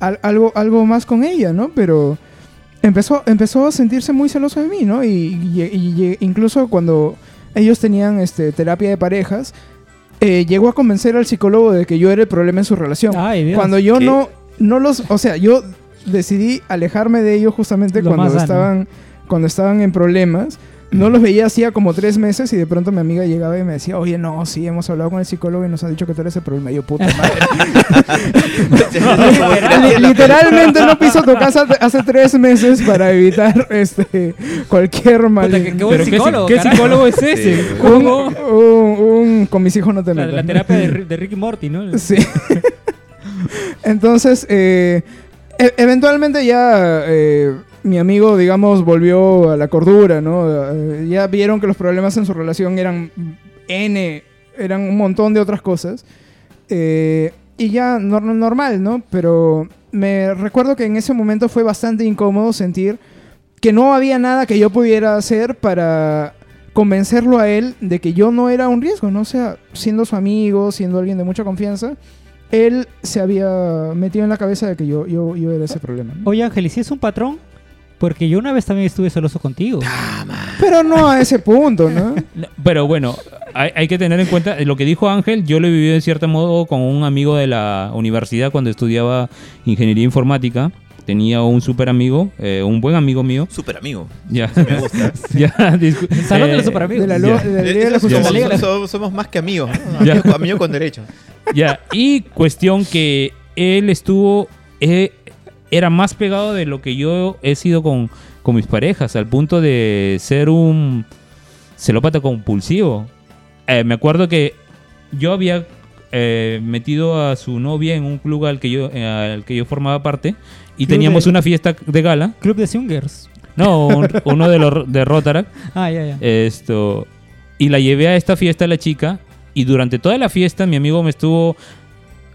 al- algo, algo más con ella, ¿no? Pero empezó, empezó a sentirse muy celoso de mí, ¿no? Y, y- y- y incluso cuando ellos tenían este, terapia de parejas, eh, llegó a convencer al psicólogo de que yo era el problema en su relación. Ay, Dios. Cuando yo ¿Qué? no, no los, o sea, yo decidí alejarme de ellos justamente Lo cuando más sano. estaban, cuando estaban en problemas. No los veía hacía como tres meses y de pronto mi amiga llegaba y me decía, oye, no, sí, hemos hablado con el psicólogo y nos han dicho que tú eres el problema. Y yo, puta madre. Li- Literalmente no piso tu casa hace tres meses para evitar este cualquier mal. Puta, qué ¿qué, psicólogo, ¿qué psicólogo es ese? Sí. un, ¿Cómo? un- un- con mis hijos no te La, metas. la terapia de, de Ricky Morty, ¿no? Sí. Entonces, eh, e- eventualmente ya eh, mi amigo, digamos, volvió a la cordura, ¿no? Eh, ya vieron que los problemas en su relación eran N, eran un montón de otras cosas. Eh, y ya nor- normal, ¿no? Pero me recuerdo que en ese momento fue bastante incómodo sentir que no había nada que yo pudiera hacer para convencerlo a él de que yo no era un riesgo, ¿no? O sea, siendo su amigo, siendo alguien de mucha confianza, él se había metido en la cabeza de que yo, yo, yo era ese problema. ¿no? Oye, Ángel, ¿y si es un patrón? Porque yo una vez también estuve celoso contigo. Pero no a ese punto, ¿no? No, Pero bueno, hay, hay que tener en cuenta lo que dijo Ángel. Yo lo he vivido en cierto modo con un amigo de la universidad cuando estudiaba ingeniería informática. Tenía un súper amigo, eh, un buen amigo mío. Súper amigo. Ya, Me gusta. ya, salón de los eh, superamigos. De la, lo- de la de la somos, La Liga- somos- somos más que amigos. ¿no? Amigo con derecho. Ya, y cuestión que él estuvo, eh, era más pegado de lo que yo he sido con, con mis parejas, al punto de ser un celópata compulsivo. Eh, me acuerdo que yo había eh, metido a su novia en un club al que yo, al que yo formaba parte y Club teníamos de- una fiesta de gala. Club de Swingers. No, un- uno de los de Rotaract. Ah, ya, ya. Esto. Y la llevé a esta fiesta a la chica. Y durante toda la fiesta mi amigo me estuvo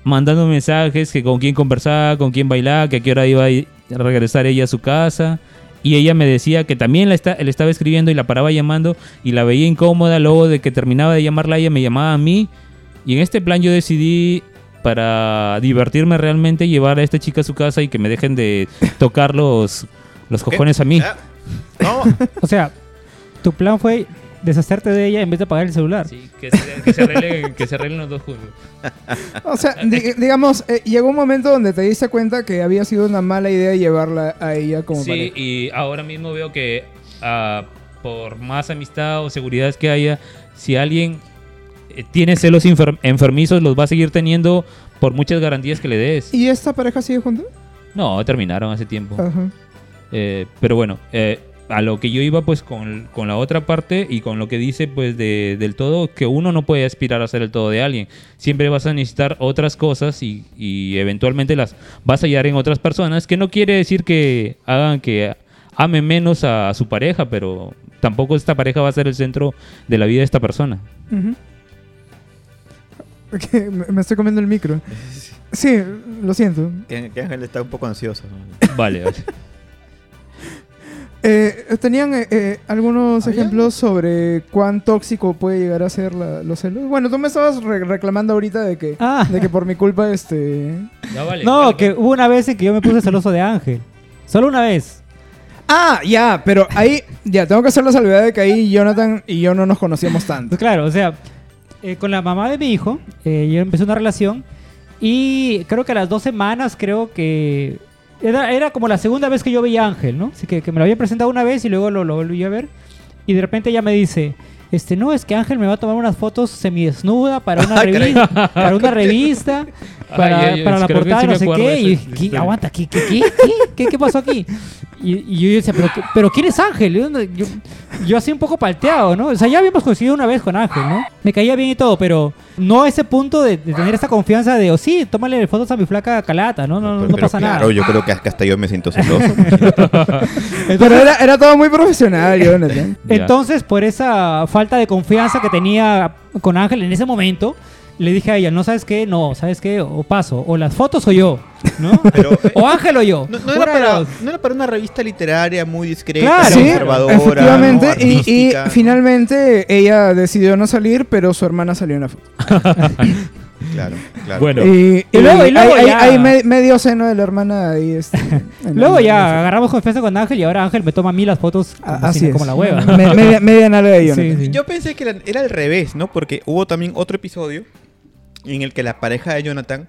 mandando mensajes que con quién conversaba, con quién bailaba, que a qué hora iba a ir- a regresar ella a su casa. Y ella me decía que también la está, le estaba escribiendo y la paraba llamando y la veía incómoda. Luego de que terminaba de llamarla, ella me llamaba a mí. Y en este plan yo decidí, para divertirme realmente, llevar a esta chica a su casa y que me dejen de tocar los, los cojones a mí. No, O sea, tu plan fue deshacerte de ella en vez de apagar el celular. Sí, que se, que se arreglen, que se arreglen los dos juntos. O sea, di- digamos, eh, llegó un momento donde te diste cuenta que había sido una mala idea llevarla a ella como Sí, pareja. y ahora mismo veo que ah, por más amistad o seguridad que haya, si alguien eh, tiene celos enfer- enfermizos, los va a seguir teniendo por muchas garantías que le des. ¿Y esta pareja sigue junta? No, terminaron hace tiempo. Ajá. Eh, pero bueno, eh, a lo que yo iba pues con, con la otra parte y con lo que dice pues de, del todo, que uno no puede aspirar a ser el todo de alguien. Siempre vas a necesitar otras cosas y, y eventualmente las vas a hallar en otras personas, que no quiere decir que hagan que ame menos a, su pareja, pero tampoco esta pareja va a ser el centro de la vida de esta persona. Me me estoy comiendo el micro. Sí, lo siento. que, que Ángel está un poco ansioso. Vale, vale. Eh, ¿Tenían eh, eh, algunos ¿Había? ejemplos sobre cuán tóxico puede llegar a ser la- los celos? Bueno, tú me estabas re- reclamando ahorita de que, Ah. de que por mi culpa este... Ya vale, No, vale, que hubo una vez en que yo me puse celoso de Ángel. Solo una vez. Ah, ya, pero ahí, ya, tengo que hacer la salvedad de que ahí Jonathan y yo no nos conocíamos tanto. Pues claro, o sea, eh, con la mamá de mi hijo, eh, yo empecé una relación y creo que a las dos semanas, creo que era, era como la segunda vez que yo veía a Ángel, ¿no? Así que, que me lo había presentado una vez y luego lo, lo volví a ver. Y de repente ella me dice, este, no, es que Ángel me va a tomar unas fotos semidesnuda para una, Ah, revista, para una revista, para, Ay, ay, para la portada, sí no sé qué. Y, ¿qué? aguanta, ¿qué, qué, qué, qué, qué, pasó aquí? Y, y yo decía, ¿pero, pero ¿quién es Ángel? Yo, yo, yo así un poco palteado, ¿no? O sea, ya habíamos coincidido una vez con Ángel, ¿no? Me caía bien y todo, pero no a ese punto de, de tener esa confianza de, oh, sí, tómale fotos a mi flaca calata, ¿no? No, no, Pero- no pero pasa claro, nada. yo creo que hasta yo me siento celoso. Pero era, era todo muy profesional, Jonathan. Entonces, por esa falta de confianza que tenía con Ángel en ese momento, le dije a ella, no sabes qué, no, sabes qué, o paso, o las fotos o yo, ¿no? Pero, eh, o Ángel o yo. No, no era para, no era para una revista literaria muy discreta, Claro. Sí, conservadora, efectivamente. ¿no? y- y, finalmente ella decidió no salir, pero su hermana salió en la foto. Claro, claro. Bueno. Y, Y luego- y luego hay, hay- ya- hay me- medio seno de la hermana ahí. Este, Luego ya agarramos confianza con Ángel y ahora Ángel me toma a mí las fotos como, A- Así como la hueva. Me- media, media nalga de Jonathan. Sí, sí. Yo pensé que era, era al revés, ¿no? Porque hubo también otro episodio en el que la pareja de Jonathan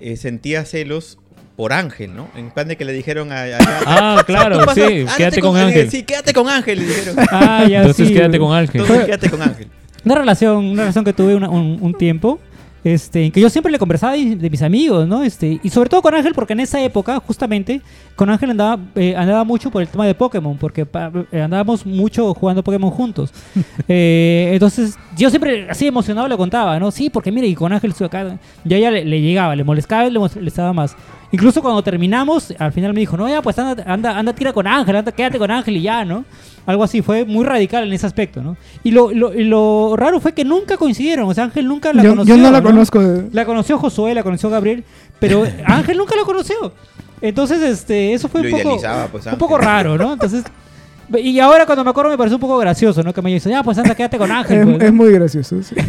eh, sentía celos por Ángel, ¿no? En plan de que le dijeron a... a- Ah, claro, pasas, sí, quédate con eh, Ángel. Sí, quédate con Ángel, le dijeron. Ah, ya Entonces sí. quédate con Ángel. Entonces quédate con Ángel. Una relación, una relación que tuve una- un, un tiempo, este, que yo siempre le conversaba de, de mis amigos, ¿no? Este, y sobre todo con Ángel, porque en esa época, justamente, con Ángel andaba, eh, andaba mucho por el tema de Pokémon, porque pa- eh, andábamos mucho jugando Pokémon juntos. Eh, entonces, yo siempre así emocionado le contaba, ¿no? Sí, porque mire, y con Ángel estoy acá. Ya ya le, le llegaba, le molestaba y le molestaba más. Incluso cuando terminamos, al final me dijo, no, ya, pues anda, anda, anda tira con Ángel, anda, quédate con Ángel y ya, ¿no? Algo así, fue muy radical en ese aspecto, ¿no? Y lo, lo, y lo raro fue que nunca coincidieron, o sea, Ángel nunca la Yo, conoció. yo no la conozco. de- La conoció Josué, la conoció Gabriel, pero Ángel nunca la conoció. Entonces, este, eso fue Lo un poco, pues, un poco raro, ¿no? Entonces, y ahora cuando me acuerdo me parece un poco gracioso, ¿no? Que me dice, ya, pues anda, quédate con Ángel. Es, pues, ¿no? es muy gracioso. sí.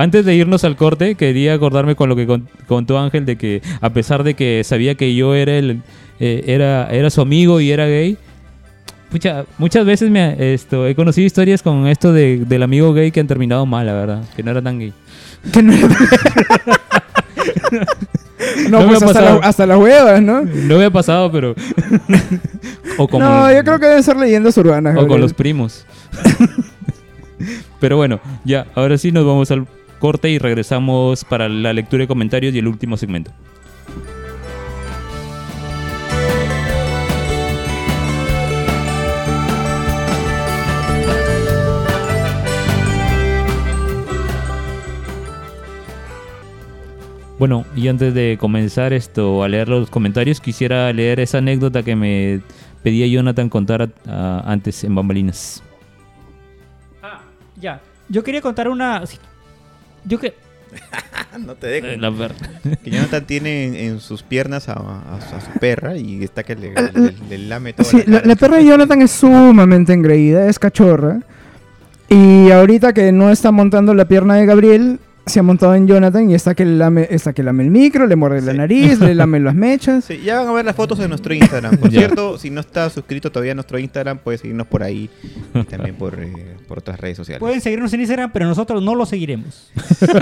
Antes de irnos al corte, quería acordarme con lo que con- contó Ángel de que a pesar de que sabía que yo era el eh, era era su amigo y era gay, pucha, muchas veces me esto he conocido historias con esto de, del amigo gay que han terminado mal, la verdad, que no era tan gay. Que no era- No, No me pues ha hasta, la- hasta las huevas, ¿no? No me ha pasado, pero o como No, yo creo que deben ser leyendas urbanas. o con los primos. pero bueno, ya, ahora sí nos vamos al corte y regresamos para la lectura de comentarios y el último segmento. Bueno, y antes de comenzar esto a leer los comentarios, quisiera leer esa anécdota que me pedía Jonathan contar antes en Bambalinas. Ah, ya. Yo quería contar una. Yo que. no te dejo. Eh, La perra. Que Jonathan tiene en, en sus piernas a, a- a su perra y está que le, le- le lame toda Sí, la, la perra de Jonathan es sumamente engreída, es cachorra. Y ahorita que no está montando la pierna de Gabriel, se ha montado en Jonathan y está que lame, está que lame el micro, le muerde la nariz, le lame las mechas. Sí, ya van a ver las fotos en nuestro Instagram. Por cierto, si no está suscrito todavía a nuestro Instagram, puedes seguirnos por ahí y también por, eh, por otras redes sociales. Pueden seguirnos en Instagram, pero nosotros no lo seguiremos.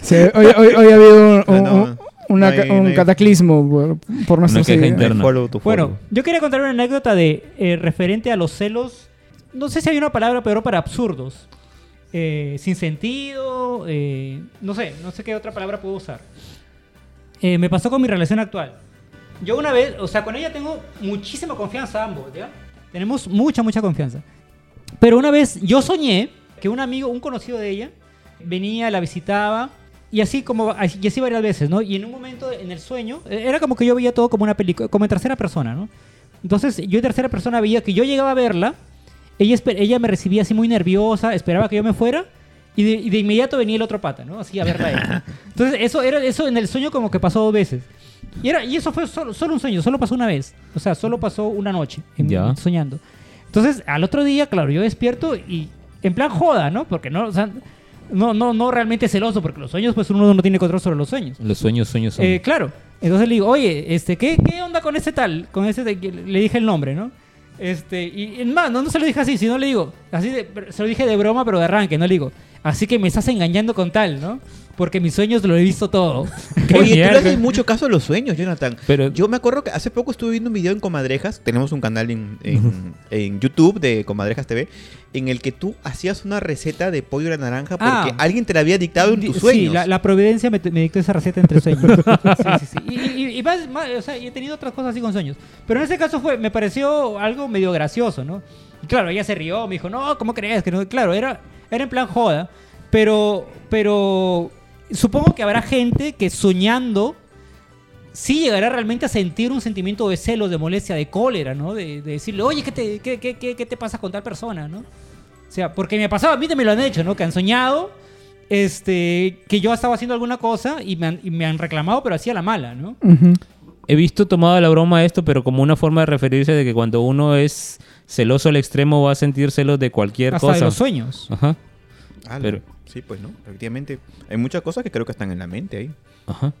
Sí, hoy, hoy- hoy ha habido un, No, no, un- una no hay- ca- un no hay- cataclismo por, por. Follow follow. Bueno, yo quería contar una anécdota de eh, referente a los celos. No sé si hay una palabra peor para absurdos. Eh, sin sentido. eh, no sé, no sé qué otra palabra puedo usar. Eh, me pasó con mi relación actual. Yo una vez, o sea, con ella tengo muchísima confianza ambos, ¿ya? Tenemos mucha, mucha confianza. Pero una vez yo soñé que un amigo, un conocido de ella, venía, la visitaba, y así como, y así varias veces, ¿no? Y en un momento en el sueño, eh, era como que yo veía todo como una película, como en tercera persona, ¿no? Entonces yo en tercera persona veía que yo llegaba a verla, ella, ella me recibía así muy nerviosa, esperaba que yo me fuera, y de, y de inmediato venía el otro pata, ¿no? Así a verla ella. Entonces eso, era, eso en el sueño como que pasó dos veces. Y, era, y eso fue solo, solo un sueño, solo pasó una vez. O sea, solo pasó una noche en- Ya. soñando. Entonces, al otro día, claro, yo despierto y en plan joda, ¿no? Porque no, o sea, no, no, no realmente celoso, porque los sueños, pues uno no tiene control sobre los sueños. Los sueños, sueños son. Eh, claro. Entonces le digo, oye, este, ¿qué, ¿qué onda con ese tal? Con ese de- le dije el nombre, ¿no? Este, y en más, no, no se lo dije así, sino le digo, así de- se lo dije de broma, pero de arranque, no le digo, así que me estás engañando con tal, ¿no? Porque mis sueños lo he visto todo. Oye, tú le mierda. haces mucho caso a los sueños, Jonathan. Pero- yo me acuerdo que hace poco estuve viendo un video en Comadrejas. Tenemos un canal en, en- en YouTube de Comadrejas TV. En el que tú hacías una receta de pollo a la naranja porque Ah. alguien te la había dictado en tus Sí, sueños. la, la providencia me, me dictó esa receta entre sueños. sí, sí, sí. Y, y- y más- más, o sea, he tenido otras cosas así con sueños. Pero en ese caso fue, me pareció algo medio gracioso, ¿no? Y claro, ella se rió, me dijo, no, ¿cómo crees? Que no? Claro, era, era en plan joda. Pero, pero supongo que habrá gente que soñando sí llegará realmente a sentir un sentimiento de celos, de molestia, de cólera, ¿no? De, de decirle, oye, ¿qué te, qué, qué- qué- qué te pasa con tal persona, ¿no? O sea, porque me ha pasado, a mí también me lo han hecho, ¿no? Que han soñado este, que yo estaba haciendo alguna cosa y me han, y me han reclamado, pero hacía la mala, ¿no? He visto tomado la broma esto, pero como una forma de referirse de que cuando uno es celoso al extremo va a sentir celos de cualquier Hasta cosa. de los sueños. Ajá, Ah, Pero- Sí, pues no. Efectivamente. Hay muchas cosas que creo que están en la mente ahí. ajá.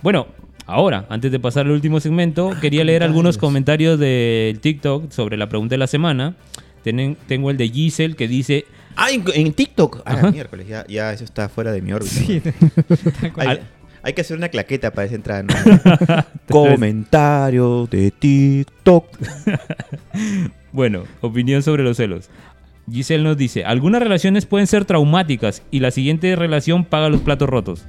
Bueno, ahora, antes de pasar al último segmento, quería leer algunos comentarios del TikTok sobre la pregunta de la semana. Tengo el de Giselle que dice... Ah, en, en TikTok. Ah, miércoles. Ya, ya eso está fuera de mi órbita. Sí, hay que hacer una claqueta para esa entrada. ¿no? Comentario de TikTok. Bueno, opinión sobre los celos. Giselle nos dice, algunas relaciones pueden ser traumáticas y la siguiente relación paga los platos rotos.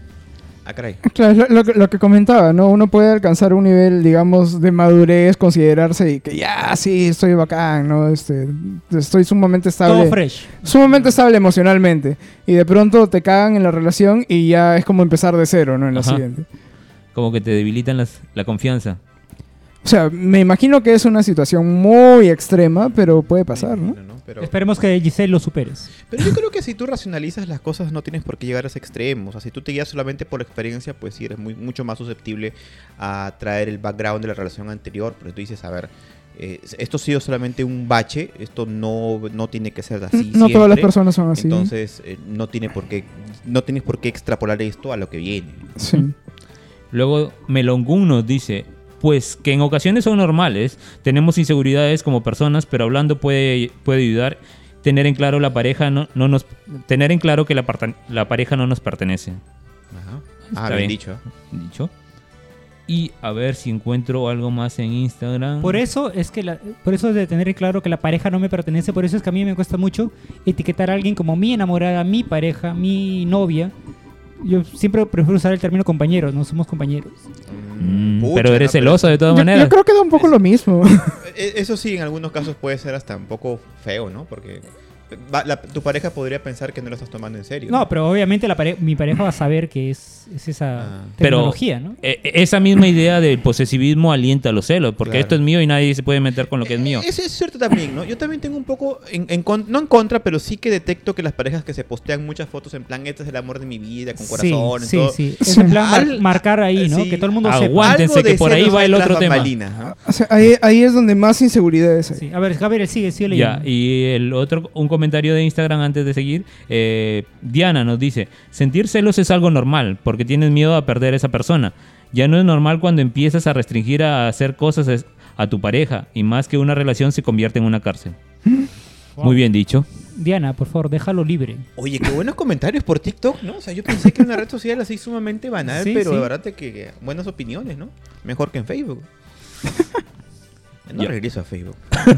Ah, caray. Claro, es lo, lo que- lo que comentaba, ¿no? Uno puede alcanzar un nivel, digamos, de madurez, considerarse y que ya, sí, estoy bacán, ¿no? Este, estoy sumamente Todo estable. fresh. Sumamente estable emocionalmente. Y de pronto te cagan en la relación y ya es como empezar de cero, ¿no? En la Ajá. siguiente. Como que te debilitan las- la confianza. O sea, me imagino que es una situación muy extrema, pero puede pasar, ¿no? No, no, Pero, Esperemos que Giselle lo superes. pero yo creo que si tú racionalizas las cosas no tienes por qué llegar a ese extremo. O sea, si tú te guías solamente por la experiencia, pues sí eres muy, mucho más susceptible a traer el background de la relación anterior. Pero tú dices, a ver, eh, esto ha sido solamente un bache, esto no, no tiene que ser así. no todas las personas son así. Entonces, eh, no, tiene por qué, no tienes por qué extrapolar esto a lo que viene. Sí. Luego Melongun nos dice, pues que en ocasiones son normales, tenemos inseguridades como personas, pero hablando puede, puede ayudar. Tener en claro la pareja no, no nos tener en claro que la, la pareja no nos pertenece. Ajá. Ah, bien bien. dicho. Dicho. Y a ver si encuentro algo más en Instagram. Por eso es que la- por eso es de tener claro que la pareja no me pertenece, por eso es que a mí me cuesta mucho etiquetar a alguien como mi enamorada, mi pareja, mi novia. Yo siempre prefiero usar el término compañeros, no somos compañeros. Mm, Pucha, pero eres celosa de todas Yo, yo maneras. creo que da un poco lo mismo. E- Eso sí, en algunos casos puede ser hasta un poco feo, ¿no? Porque va- la- tu pareja podría pensar que no lo estás tomando en serio. No, pero obviamente la pare- mi pareja va a saber que es, es esa Ah. Pero- tecnología, ¿no? Eh, esa misma idea del posesivismo alienta los celos, porque Claro. esto es mío y nadie se puede meter con lo que es mío. Eh, Eso es cierto también, ¿no? Yo también tengo un poco, en, en con- no en contra, pero sí que detecto que las parejas que se postean muchas fotos en plan, este es el amor de mi vida, con corazón, sí, todo. sí. Es en plan mar- marcar ahí, ¿no? sí. Que todo el mundo sepa. Aguántense Algo de que por ahí va el otro tema. bambalinas, ¿no? O sea, ahí, ahí es donde más inseguridades hay. Sí. A ver, Gabriel, sigue, sigue leyendo. Ya, y el otro, un comentario de Instagram antes de seguir. eh, Diana nos dice: Sentir celos es algo normal, porque tienes miedo a perder a esa persona. Ya no es normal cuando empiezas a restringir a hacer cosas a tu pareja, y más que una relación se convierte en una cárcel. Muy bien dicho. Diana, por favor, déjalo libre. Oye, qué buenos comentarios por TikTok, ¿no? O sea, yo pensé que era una red social así sumamente banal, Sí, pero sí. de verdad que, que buenas opiniones, ¿no? Mejor que en Facebook. No Ya. regreso a Facebook.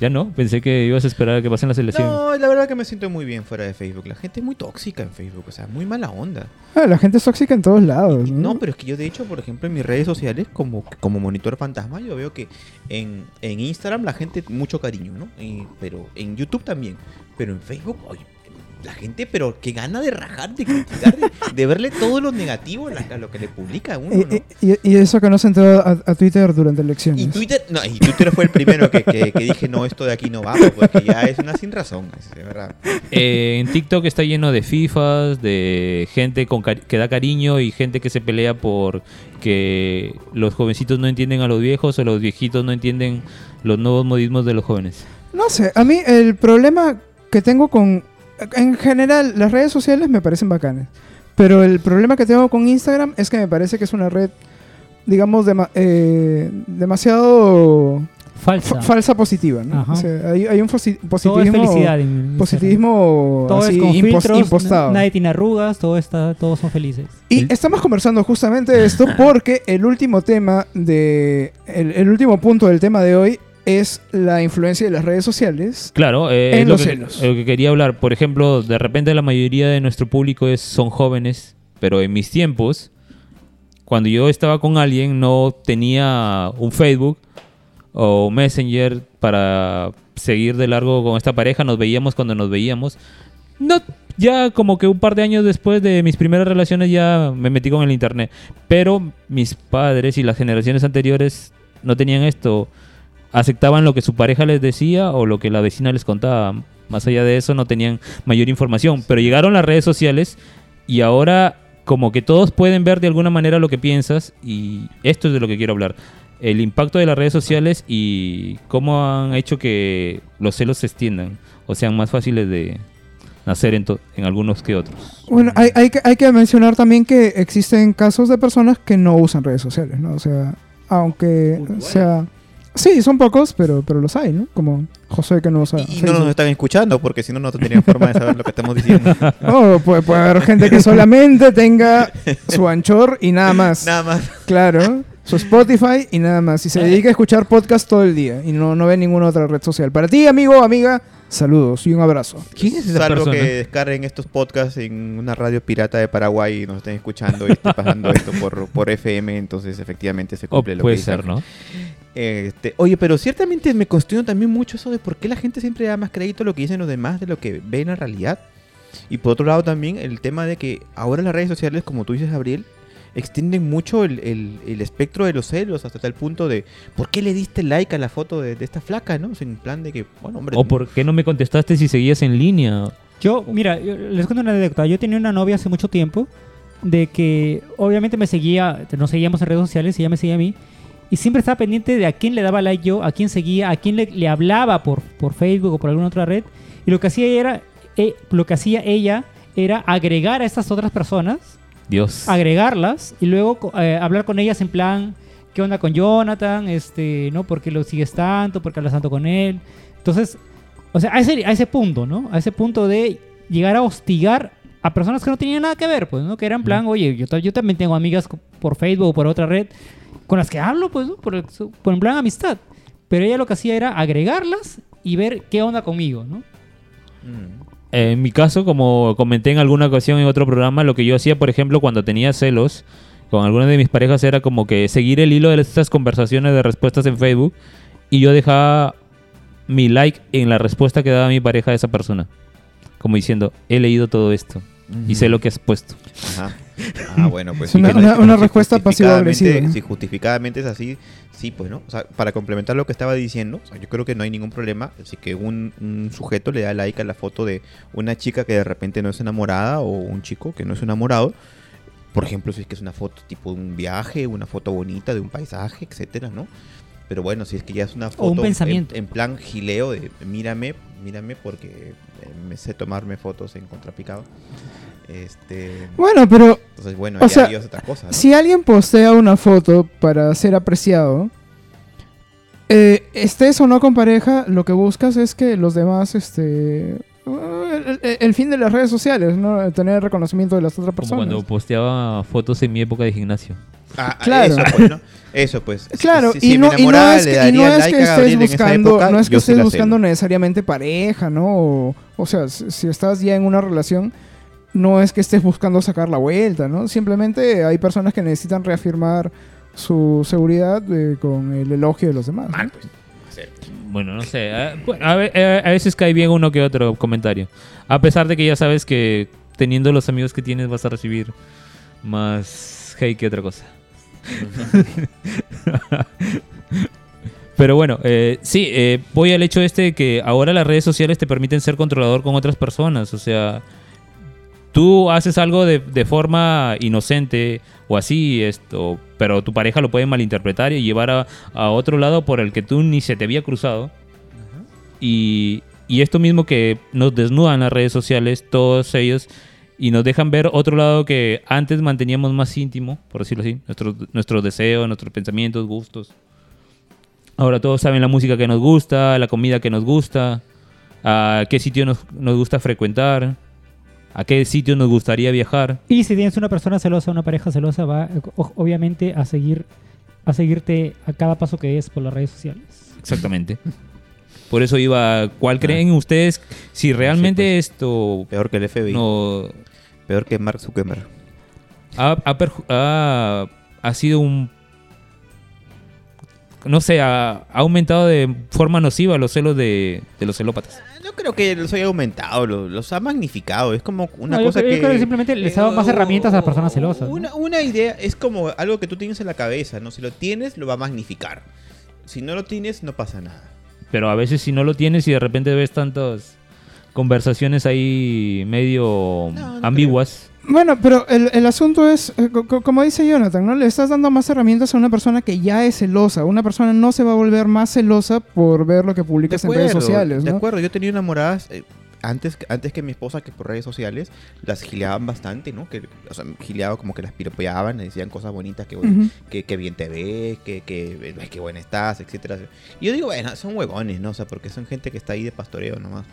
Ya no, pensé que ibas a esperar a que pasen las elecciones. No, la verdad que me siento muy bien fuera de Facebook. La gente es muy tóxica en Facebook, o sea, muy mala onda. Ah, la gente es tóxica en todos lados. ¿no? No, pero es que yo de hecho, por ejemplo, en mis redes sociales, como, como monitor fantasma, yo veo que en, en Instagram la gente mucho cariño, ¿no? Y- pero en YouTube también. Pero en Facebook, oye, la gente, pero que gana de rajar, de criticar, de, de verle todo lo negativo a, la- a lo que le publica a uno, Y, ¿no? y- y eso que no se entró a, a Twitter durante elecciones. Y Twitter, no, y Twitter fue el primero que, que- que dije, no, esto de aquí no va, porque ya es una sin razón, es verdad. Eh, en TikTok está lleno de FIFAs, de gente con que da cariño y gente que se pelea por que los jovencitos no entienden a los viejos o los viejitos no entienden los nuevos modismos de los jóvenes. No sé, a mí el problema que tengo con... En general, las redes sociales me parecen bacanas. Pero el problema que tengo con Instagram es que me parece que es una red, digamos, dema- eh, demasiado Falsa. fa- falsa positiva. ¿no? Ajá. O sea, hay, hay un fosi- todo es positivismo, felicidad. en positivismo Todo así es con impos- filtros, impostado. nadie tiene arrugas, todo está, todos son felices. Y El- estamos conversando justamente de esto porque el último tema de. El, el último punto del tema de hoy es la influencia de las redes sociales. Claro, eh, En es lo los que, celos. lo que quería hablar. Por ejemplo, de repente la mayoría de nuestro público es, son jóvenes, pero en mis tiempos, cuando yo estaba con alguien, no tenía un Facebook o Messenger para seguir de largo con esta pareja. Nos veíamos cuando nos veíamos. No, ya como que un par de años después de mis primeras relaciones ya me metí con el internet. Pero mis padres y las generaciones anteriores no tenían esto. Aceptaban lo que su pareja les decía o lo que la vecina les contaba. Más allá de eso no tenían mayor información. Pero llegaron las redes sociales y ahora como que todos pueden ver de alguna manera lo que piensas y esto es de lo que quiero hablar. El impacto de las redes sociales y cómo han hecho que los celos se extiendan o sean más fáciles de nacer en, to- en algunos que otros. Bueno, hay, hay, que, hay que mencionar también que existen casos de personas que no usan redes sociales, ¿no? O sea, aunque sea... Sí, son pocos, pero, pero los hay, ¿no? Como José que no usa Y, y no nos están escuchando, porque si no, no tendrían forma de saber lo que estamos diciendo. Oh, puede, puede haber gente que solamente tenga su anchor y nada más. Nada más. Claro, su Spotify y nada más. Y se dedica a escuchar podcast todo el día y no, no ve ninguna otra red social. Para ti, amigo, amiga, saludos y un abrazo. ¿Quién es esa Salvo persona? que descarguen estos podcasts en una radio pirata de Paraguay y nos estén escuchando y esté pasando esto por, por FM, entonces efectivamente se O cumple lo puede que dice ser. ¿no? Este, oye, pero ciertamente me cuestiono también mucho eso de por qué la gente siempre da más crédito a lo que dicen los demás de lo que ven en realidad. Y por otro lado también el tema de que ahora las redes sociales, como tú dices, Gabriel, extienden mucho el, el- el espectro de los celos hasta tal punto de ¿por qué le diste like a la foto de, de esta flaca? ¿no? En plan de que, bueno, hombre, ¿O por qué no me contestaste si seguías en línea? Yo, mira, yo les cuento una anécdota. Yo tenía una novia hace mucho tiempo de que obviamente me seguía, nos seguíamos en redes sociales y ella me seguía a mí. Y siempre estaba pendiente de a quién le daba like yo, a quién seguía, a quién le, le hablaba por, por Facebook o por alguna otra red. Y lo que hacía ella era, eh, lo que hacía ella era agregar a estas otras personas, Dios. agregarlas y luego eh, hablar con ellas en plan, ¿qué onda con Jonathan? Este, ¿no? ¿Por qué lo sigues tanto? ¿Por qué hablas tanto con él? Entonces, o sea, a ese, a ese punto, ¿no? A ese punto de llegar a hostigar a personas que no tenían nada que ver, pues, ¿no? Que eran plan, oye, yo, yo también tengo amigas por Facebook o por otra red con las que hablo, pues, ¿no? Por, por en plan amistad. Pero ella lo que hacía era agregarlas y ver qué onda conmigo, ¿no? Mm. En mi caso, como comenté en alguna ocasión en otro programa, lo que yo hacía, por ejemplo, cuando tenía celos con alguna de mis parejas era como que seguir el hilo de estas conversaciones de respuestas en Facebook y yo dejaba mi like en la respuesta que daba mi pareja a esa persona. Como diciendo, he leído todo esto y sé lo que has puesto. Ajá. Ah, bueno, pues Es una- que una- si una respuesta pasivo-agresiva, justificadamente- ¿no? Si justificadamente es así, sí, pues, ¿no? O sea, para complementar lo que estaba diciendo, o sea, yo creo que no hay ningún problema si que un, un sujeto le da like a la foto de una chica que de repente no es enamorada o un chico que no es enamorado. Por ejemplo, si es que es una foto tipo de un viaje, una foto bonita de un paisaje, etcétera, ¿no? Pero bueno, si es que ya es una foto un en- pensamiento. En, plan gileo de mírame, mírame porque eh, me sé tomarme fotos en contrapicado. Este, Bueno, pero entonces, bueno, O sea, si alguien postea una foto para ser apreciado, eh, estés o no con pareja, lo que buscas es que los demás, este... El, el- el fin de las redes sociales, ¿no? Tener reconocimiento de las otras Como personas. cuando posteaba fotos en mi época de gimnasio. Ah, ah, Claro. Eso, pues, ¿no? Eso, pues. Claro, Si- si y, no, y no es que, y no daría es like que estés buscando, época, no es que sí estés la buscando necesariamente pareja, ¿no? O, o sea, si, si estás ya en una relación, no es que estés buscando sacar la vuelta, ¿no? Simplemente hay personas que necesitan reafirmar su seguridad eh, con el elogio de los demás. Mal, pues. Bueno, no sé. A, bueno, a ve- eh, a veces cae bien uno que otro comentario. A pesar de que ya sabes que teniendo los amigos que tienes vas a recibir más hate que otra cosa. Pero bueno, eh, sí, eh, voy al hecho este de que ahora las redes sociales te permiten ser controlador con otras personas. O sea, tú haces algo de, de forma inocente o así, esto, pero tu pareja lo puede malinterpretar y llevar a, a otro lado por el que tú ni se te había cruzado. Y, y esto mismo que nos desnudan las redes sociales, todos ellos, y nos dejan ver otro lado que antes manteníamos más íntimo, por decirlo así, nuestros, nuestros deseos, nuestros pensamientos, gustos. Ahora todos saben la música que nos gusta, la comida que nos gusta, a qué sitio nos, nos gusta frecuentar, a qué sitio nos gustaría viajar. Y si tienes una persona celosa, una pareja celosa, va eh, obviamente a seguir a seguirte a cada paso que des por las redes sociales. Exactamente. Por eso iba, ¿cuál creen ustedes si realmente pues. esto Peor que el FBI. no Peor que Mark Zuckerberg. ha, ha perju- ha- ha sido un no sé, ha, ha aumentado de forma nociva los celos de, de los celópatas. No creo que los haya aumentado, lo- los, ha magnificado. Es como una No, yo cosa yo que. creo que simplemente les ha dado más eh, herramientas a las personas celosas, ¿no? Una, una idea es como algo que tú tienes en la cabeza, ¿no? Si lo tienes, lo va a magnificar. Si no lo tienes, no pasa nada. Pero a veces si no lo tienes y de repente ves tantas conversaciones ahí medio No, no ambiguas. Bueno, pero el, el asunto es, eh, co- co- como dice Jonathan, ¿no? Le estás dando más herramientas a una persona que ya es celosa. Una persona no se va a volver más celosa por ver lo que publicas en redes sociales, de ¿no? acuerdo. Yo tenía enamoradas eh, antes, antes que mi esposa que por redes sociales las gileaban bastante, ¿no? Que, o sea, gileaba como que las piropeaban, le decían cosas bonitas, que, bueno, Ujú. que, que bien te ves, que, que, ay, qué buena estás, etcétera. Y yo digo, bueno, son huevones, ¿no? O sea, porque son gente que está ahí de pastoreo nomás.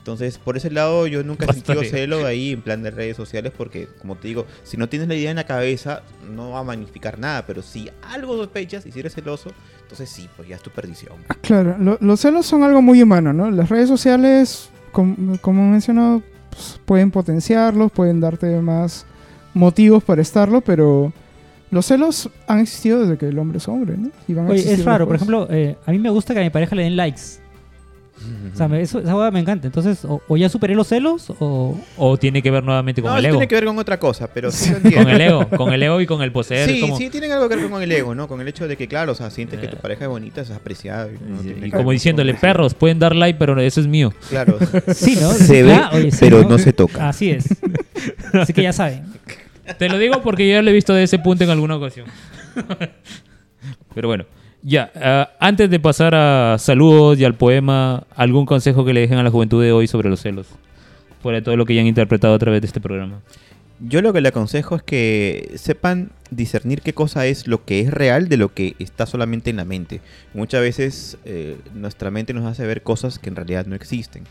Entonces, por ese lado, yo nunca he sentido celo ahí en plan de redes sociales porque, como te digo, si no tienes la idea en la cabeza, no va a magnificar nada. Pero si algo sospechas y si eres celoso, entonces sí, pues ya es tu perdición. Claro, lo- los celos son algo muy humano, ¿no? Las redes sociales, com- como he mencionado, pues, pueden potenciarlos, pueden darte más motivos para estarlo, pero los celos han existido desde que el hombre es hombre, ¿no? Y van a Oye, existir es raro, por ejemplo, eh, a mí me gusta que a mi pareja le den likes. O sea, me- eso, esa hueá me encanta. Entonces, o, o ya superé los celos, o... O tiene que ver nuevamente con no, el eso ego. tiene que ver con otra cosa, pero sí lo entiendo. Con el ego, con el ego y con el poseer. Sí, como- sí, tienen algo que ver con el ego, ¿no? Con el hecho de que, claro, o sea, sientes que tu pareja es bonita, es apreciada. y no y- como diciéndole, perros, pueden dar like, pero eso es mío. Claro. Sí, ¿no? Se ve, Ah, oye, sí, pero no se toca. Así es. Así que ya saben. Te lo digo porque yo ya lo he visto de ese punto en alguna ocasión. Pero bueno, ya. ah, antes de pasar a saludos y al poema, ¿algún consejo que le dejen a la juventud de hoy sobre los celos? Fuera de todo lo que ya han interpretado a través de este programa. Yo lo que le aconsejo es que sepan discernir qué cosa es lo que es real de lo que está solamente en la mente. Muchas veces eh, nuestra mente nos hace ver cosas que en realidad no existen.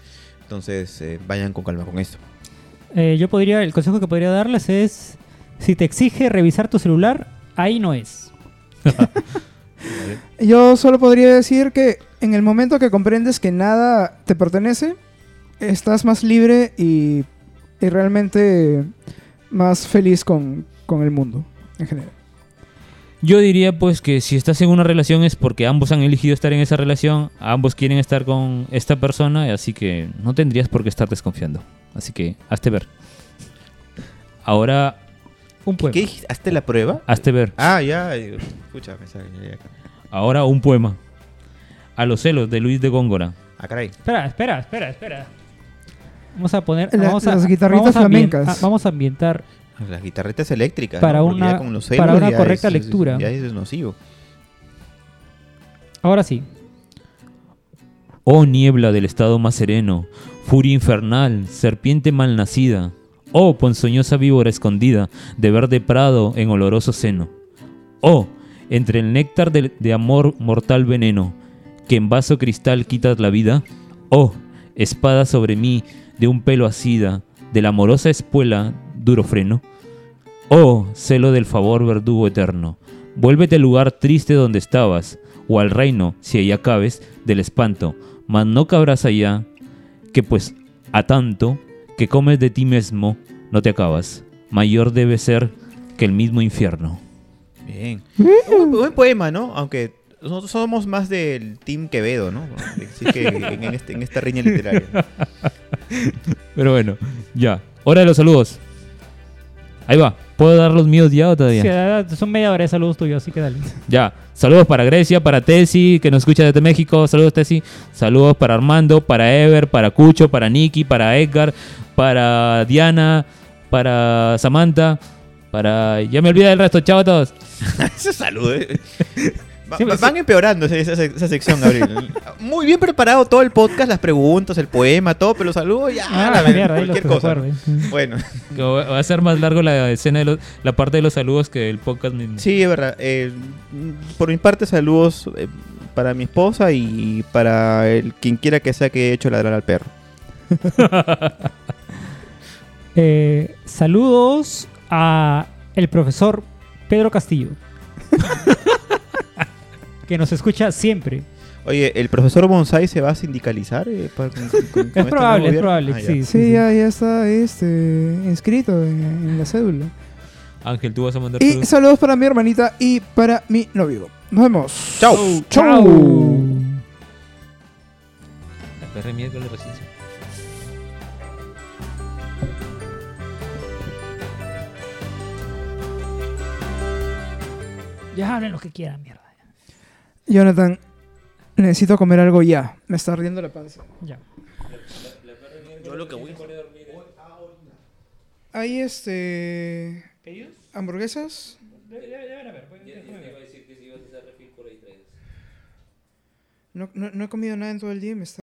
Entonces, eh, vayan con calma con esto. Eh, yo podría, el consejo que podría darles es, si te exige revisar tu celular, ahí no es. Yo solo podría decir que en el momento que comprendes que nada te pertenece, estás más libre y, y realmente más feliz con, con el mundo en general. Yo diría pues que si estás en una relación es porque ambos han elegido estar en esa relación, ambos quieren estar con esta persona, así que no tendrías por qué estar desconfiando. Así que hazte ver. Ahora, Un ¿Qué poema. dijiste? ¿Hazte la prueba? hazte ver. Ah, ya. Escucha, Ahora un poema. A los celos de Luis de Góngora. Ah, caray. Espera, espera, espera, espera. Vamos a poner. La- vamos a, las guitarritas vamos a flamencas. ah, vamos a ambientar. Las guitarretas eléctricas. Para ¿no? Una- con los para celos una ya correcta es- es- lectura. Ya es nocivo. Ahora sí. Oh niebla del estado más sereno, furia infernal, serpiente malnacida. Oh ponzoñosa víbora escondida, de verde prado en oloroso seno. Oh, entre el néctar de, amor mortal veneno, que en vaso cristal quitas la vida. Oh, espada sobre mí, de un pelo asida, de la amorosa espuela, duro freno. Oh, celo del favor verdugo eterno, vuélvete al lugar triste donde estabas, o al reino, si allá cabes, del espanto, mas no cabrás allá, que pues a tanto que comes de ti mismo, no te acabas. Mayor debe ser que el mismo infierno. Bien. Un buen poema, ¿no? Aunque nosotros somos más del Team Quevedo, ¿no? Así que en, en este- en esta riña literaria. Pero bueno, ya. Hora de los saludos. Ahí va. ¿Puedo dar los míos ya o todavía? Sí, son media hora de saludos tuyos, así que dale. Ya. Saludos para Grecia, para Tessy, que nos escucha desde México. Saludos, Tessy. Saludos para Armando, para Ever, para Cucho, para Nicky, para Edgar, para Diana, para Samantha, para... Ya me olvidé del resto. Chao a todos. Ese saludo, ¿eh? Va- Sí, va- pues, van empeorando esa, esa- esa sección, Gabriel. Muy bien preparado todo el podcast, las preguntas, el poema, todo, pero los saludos ya. Ah, la mierda, cualquier cosa. Bueno, va va a ser más largo la escena de los- la parte de los saludos que el podcast mismo. sí, es verdad. Eh, por mi parte, saludos eh, para mi esposa y para el quien quiera que sea que he hecho ladrar al perro. Eh, saludos a el profesor Pedro Castillo. que nos escucha siempre. Oye, ¿el profesor Bonsai se va a sindicalizar? eh, para- con- con- con este Es nuevo probable, es probable. Ah, ya. sí, sí, Sí, sí. ya, ya está este, inscrito en, en la cédula. Ángel, tú vas a mandar Y saludos. saludos para mi hermanita y para mi novio. Nos vemos. Chao. Chao. La perra miércoles recién. Ya hablen lo que quieran, mierda. Jonathan, necesito comer algo ya. Me está ardiendo la panza. Ya. Yo lo que voy Hay este. hamburguesas. No, no, no he comido nada en todo el día y me está